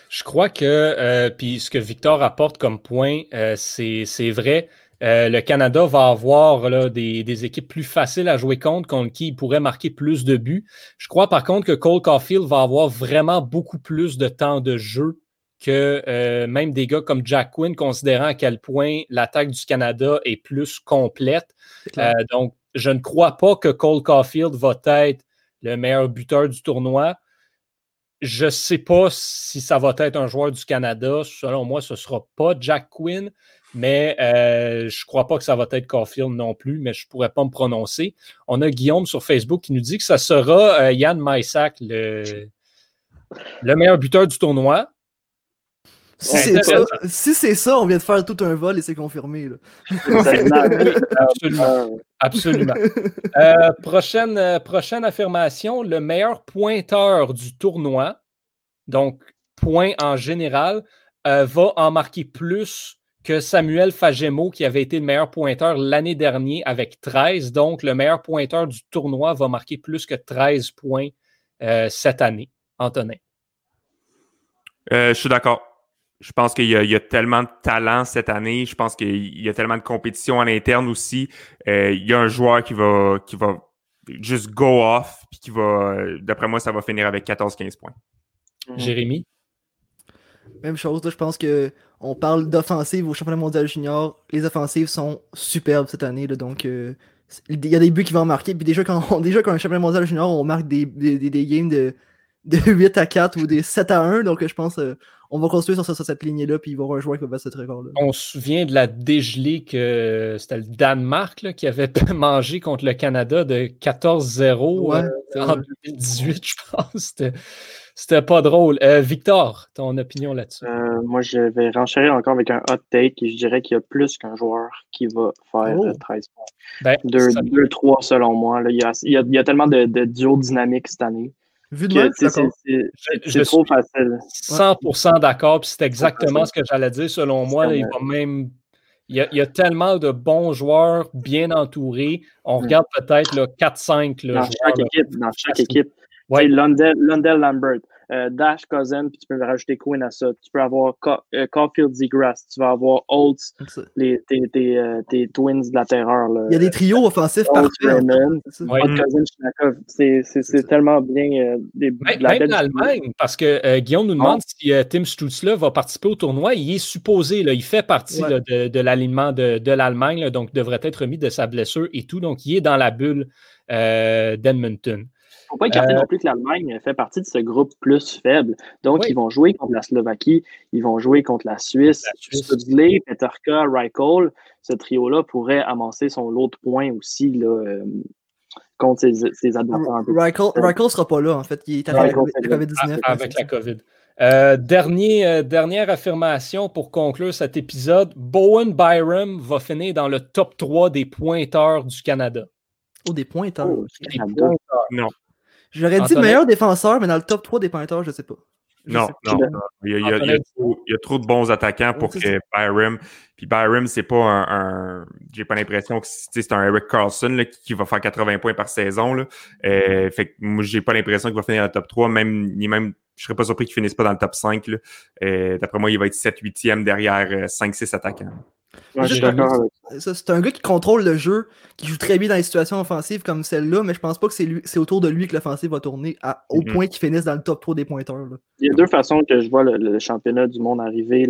Je crois que, euh, puis ce que Victor apporte comme point, euh, c'est vrai. Euh, le Canada va avoir là, des, équipes plus faciles à jouer contre, contre qui il pourrait marquer plus de buts. Je crois par contre que Cole Caulfield va avoir vraiment beaucoup plus de temps de jeu que même des gars comme Jack Quinn, considérant à quel point l'attaque du Canada est plus complète. donc, je ne crois pas que Cole Caulfield va être le meilleur buteur du tournoi. Je ne sais pas si ça va être un joueur du Canada. Selon moi, ce ne sera pas Jack Quinn, mais euh, je ne crois pas que ça va être Caulfield non plus, mais je ne pourrais pas me prononcer. On a Guillaume sur Facebook qui nous dit que ça sera euh, Yann Maïsak, le, le meilleur buteur du tournoi. Si c'est ça, on vient de faire tout un vol et c'est confirmé. absolument. absolument. Euh, prochaine, euh, prochaine affirmation, le meilleur pointeur du tournoi, donc point en général, euh, va en marquer plus que Samuel Fagemo, qui avait été le meilleur pointeur l'année dernière avec 13. Donc, le meilleur pointeur du tournoi va marquer plus que 13 points cette année. Antonin. je suis d'accord je pense qu'il y, a tellement de talent cette année. Je pense qu'il y a tellement de compétition à l'interne aussi. Euh, il y a un joueur qui va, qui va juste go off, puis qui va, d'après moi, ça va finir avec 14-15 points. Mhm. Jérémy? Même chose, je pense que on parle d'offensive au championnat mondial junior. Les offensives sont superbes cette année, donc euh, il y a des buts qui vont marquer. Puis déjà, quand, on, déjà, quand un championnat mondial junior, on marque des, des, games de, de 8 à 4 ou des 7 à 1, donc je pense euh, on va construire sur, cette lignée-là, puis il va y avoir un joueur qui va battre ce record-là. On se souvient de la dégelée que c'était le Danemark qui avait mangé contre le Canada de 14-0 euh, en 2018, je pense. C'était pas drôle. Euh, Victor, ton opinion là-dessus? Euh, moi, je vais renchérir encore avec un hot take et je dirais qu'il y a plus qu'un joueur qui va faire 13 points. 2-3 selon moi. Il, y a, tellement de, de duos dynamiques cette année. Vu de c'est trop facile. 100% d'accord, puis c'est exactement ce que j'allais dire. Selon moi, il va même. Il y, a, tellement de bons joueurs bien entourés. On mm. regarde peut-être 4-5. Dans, chaque équipe, dans chaque équipe. Ouais. Lundell, Lambert, euh, Dash Cousin, puis tu peux rajouter Quinn à ça. Tu peux avoir euh, Caulfield Zegras, tu vas avoir Olds, les, tes, tes, euh, tes, Twins de la terreur. Là. Il y a des trios offensifs parfaits. C'est tellement bien. des, même, même l'Allemagne, parce que Guillaume nous demande si Tim Stutzler va participer au tournoi. Il est supposé, là, il fait partie de, de l'alignement de, de l'Allemagne, donc devrait être remis de sa blessure et tout. Donc, il est dans la bulle d'Edmonton faut pas écarter euh, non plus que l'Allemagne fait partie de ce groupe plus faible. Donc, ils vont jouer contre la Slovaquie, ils vont jouer contre la Suisse. Studley, Peterka, Reichel, ce trio-là pourrait amasser son lot de points aussi là, euh, contre ses, adversaires. Reichel ne sera pas là, en fait. Il est avec la COVID-19. Avec la COVID. Euh, dernier, dernière affirmation pour conclure cet épisode. Bowen Byram va finir dans le top 3 des pointeurs du Canada. Oh, des pointeurs. Oh, des pointeurs. Non. J'aurais dit meilleur défenseur, mais dans le top 3 des pointeurs, je sais pas. non, non, Il, y a, trop, de bons attaquants pour que Byram. Puis Byram, c'est pas un. J'ai pas l'impression que c'est un Eric Carlson qui, va faire 80 points par saison. Là. Euh, fait que moi, j'ai pas l'impression qu'il va finir dans le top 3. Même, même, je serais pas surpris qu'il finisse pas dans le top 5. Euh, d'après moi, il va être 7-8e derrière 5-6 C'est un gars qui contrôle le jeu, qui joue très bien dans les situations offensives comme celle-là, mais je pense pas que c'est autour de lui que l'offensive va tourner au mm-hmm. point qu'il finisse dans le top 3 des pointeurs. Il y a deux façons que je vois le, championnat du monde arriver.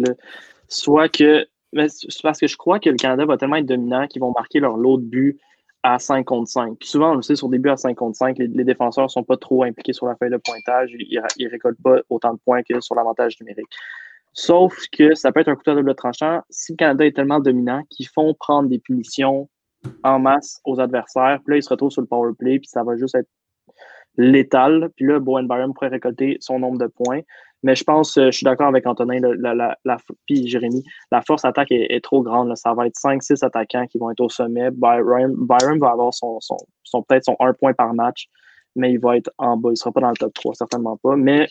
Soit que. C'est parce que je crois que le Canada va tellement être dominant qu'ils vont marquer leur lot de buts à 5 contre 5. souvent, on le sait, sur des buts à 5 contre 5, les, défenseurs ne sont pas trop impliqués sur la feuille de pointage. Ils ne récoltent pas autant de points que sur l'avantage numérique. Sauf que ça peut être un couteau à double tranchant si le Canada est tellement dominant qu'ils font prendre des punitions en masse aux adversaires. Puis là, ils se retrouvent sur le power play, puis ça va juste être létal. Puis là, Bowen Byron pourrait récolter son nombre de points. Mais je pense, euh, je suis d'accord avec Antonin, la, la, la, puis Jérémy, la force attaque est, trop grande. Ça va être 5-6 attaquants qui vont être au sommet. Byron, va avoir son, son, son peut-être son 1 point par match mais il va être en bas. Il ne sera pas dans le top 3, certainement pas. Mais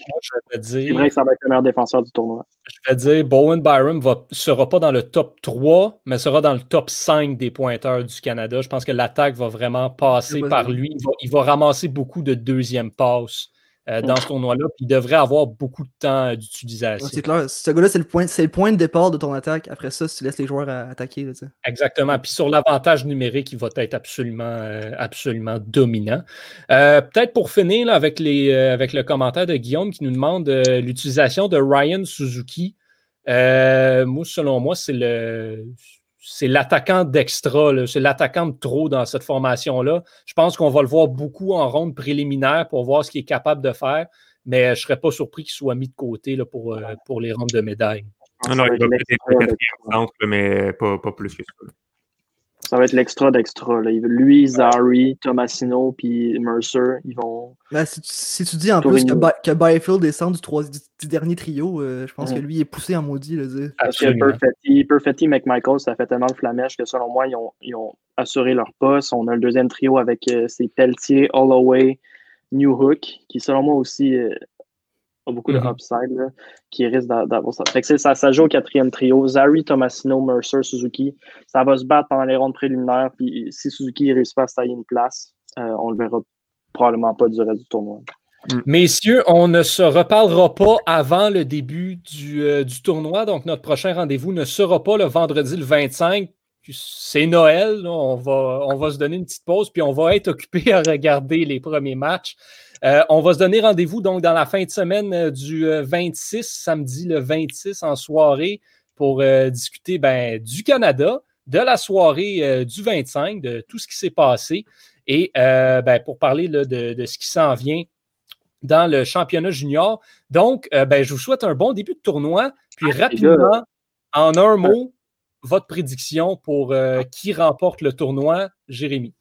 c'est vrai que ça va être le meilleur défenseur du tournoi. Je vais dire, Bowen Byram ne sera pas dans le top 3, mais sera dans le top 5 des pointeurs du Canada. Je pense que l'attaque va vraiment passer par lui. Il va, ramasser beaucoup de deuxième passes. Euh, dans ce tournoi-là, puis il devrait avoir beaucoup de temps d'utilisation. c'est clair, ce gars-là, c'est le, point, le point de départ de ton attaque. Après ça, si tu laisses les joueurs attaquer. Exactement. Puis sur l'avantage numérique, il va être absolument, euh, absolument dominant. Euh, peut-être pour finir avec, les, avec le commentaire de Guillaume qui nous demande l'utilisation de Ryan Suzuki. moi, selon moi, c'est le c'est l'attaquant d'extra, c'est l'attaquant de trop dans cette formation-là. Je pense qu'on va le voir beaucoup en ronde préliminaire pour voir ce qu'il est capable de faire, mais je ne serais pas surpris qu'il soit mis de côté là, pour, euh, pour les rondes de médailles. Non, non, il va peut-être être quatrième centre, mais pas, pas plus que ça. Ça va être l'extra d'extra. Lui, Zari, Tomasino, puis Mercer, ils vont. Ben, si, tu, dis en plus que, que Byfield descend du, du, dernier trio, euh, je pense que lui est poussé en maudit. Là, Parce que Perfetti, Perfetti, McMichael, ça fait tellement de flamèche que selon moi, ils ont, ils ont assuré leur poste. On a le deuxième trio avec euh, ces Pelletier, Holloway, New Hook, qui selon moi aussi euh, a beaucoup de mm-hmm. upside qui risque d'avoir ça. Fait que ça. Ça joue au quatrième trio. Zari, Tomasino, Mercer, Suzuki. Ça va se battre pendant les rondes préliminaires. Puis si Suzuki ne réussit pas à se tailler une place, euh, on ne le verra probablement pas du reste du tournoi. Mm. Messieurs, on ne se reparlera pas avant le début du, euh, du tournoi. Donc, notre prochain rendez-vous ne sera pas le vendredi le 25 c'est Noël, on, va, on va se donner une petite pause, puis on va être occupé à regarder les premiers matchs. Euh, on va se donner rendez-vous donc dans la fin de semaine euh, du 26, euh, samedi le 26 en soirée, pour discuter ben, du Canada, de la soirée du 25, de tout ce qui s'est passé, et ben, pour parler de, ce qui s'en vient dans le championnat junior. Donc, ben, je vous souhaite un bon début de tournoi, puis ah, rapidement, en un mot, votre prédiction pour qui remporte le tournoi, Jérémy?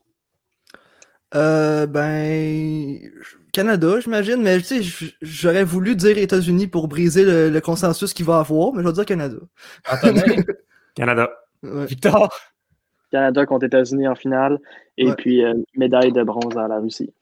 Euh, ben, Canada, j'imagine, mais tu sais, j'aurais voulu dire États-Unis pour briser le, consensus qu'il va avoir, mais je vais dire Canada. Canada. Victor? Canada contre États-Unis en finale, et puis euh, médaille de bronze à la Russie.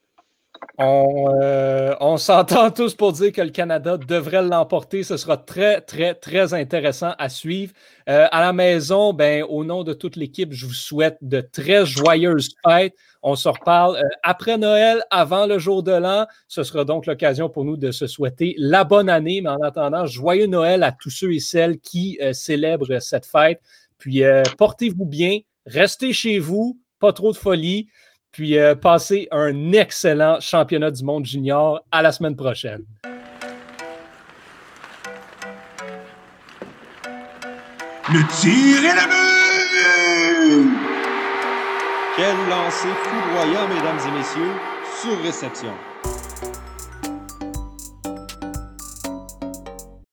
Euh, on, s'entend tous pour dire que le Canada devrait l'emporter. Ce sera très, très, très intéressant à suivre. Euh, à la maison, ben, au nom de toute l'équipe, je vous souhaite de très joyeuses fêtes. On se reparle euh, après Noël, avant le jour de l'an. Ce sera donc l'occasion pour nous de se souhaiter la bonne année. Mais en attendant, joyeux Noël à tous ceux et celles qui célèbrent cette fête. Puis portez-vous bien, restez chez vous, pas trop de folie. Puis euh, passez un excellent championnat du monde junior. À la semaine prochaine. Le tir est le but! Quel lancer foudroyant, mesdames et messieurs, sur réception.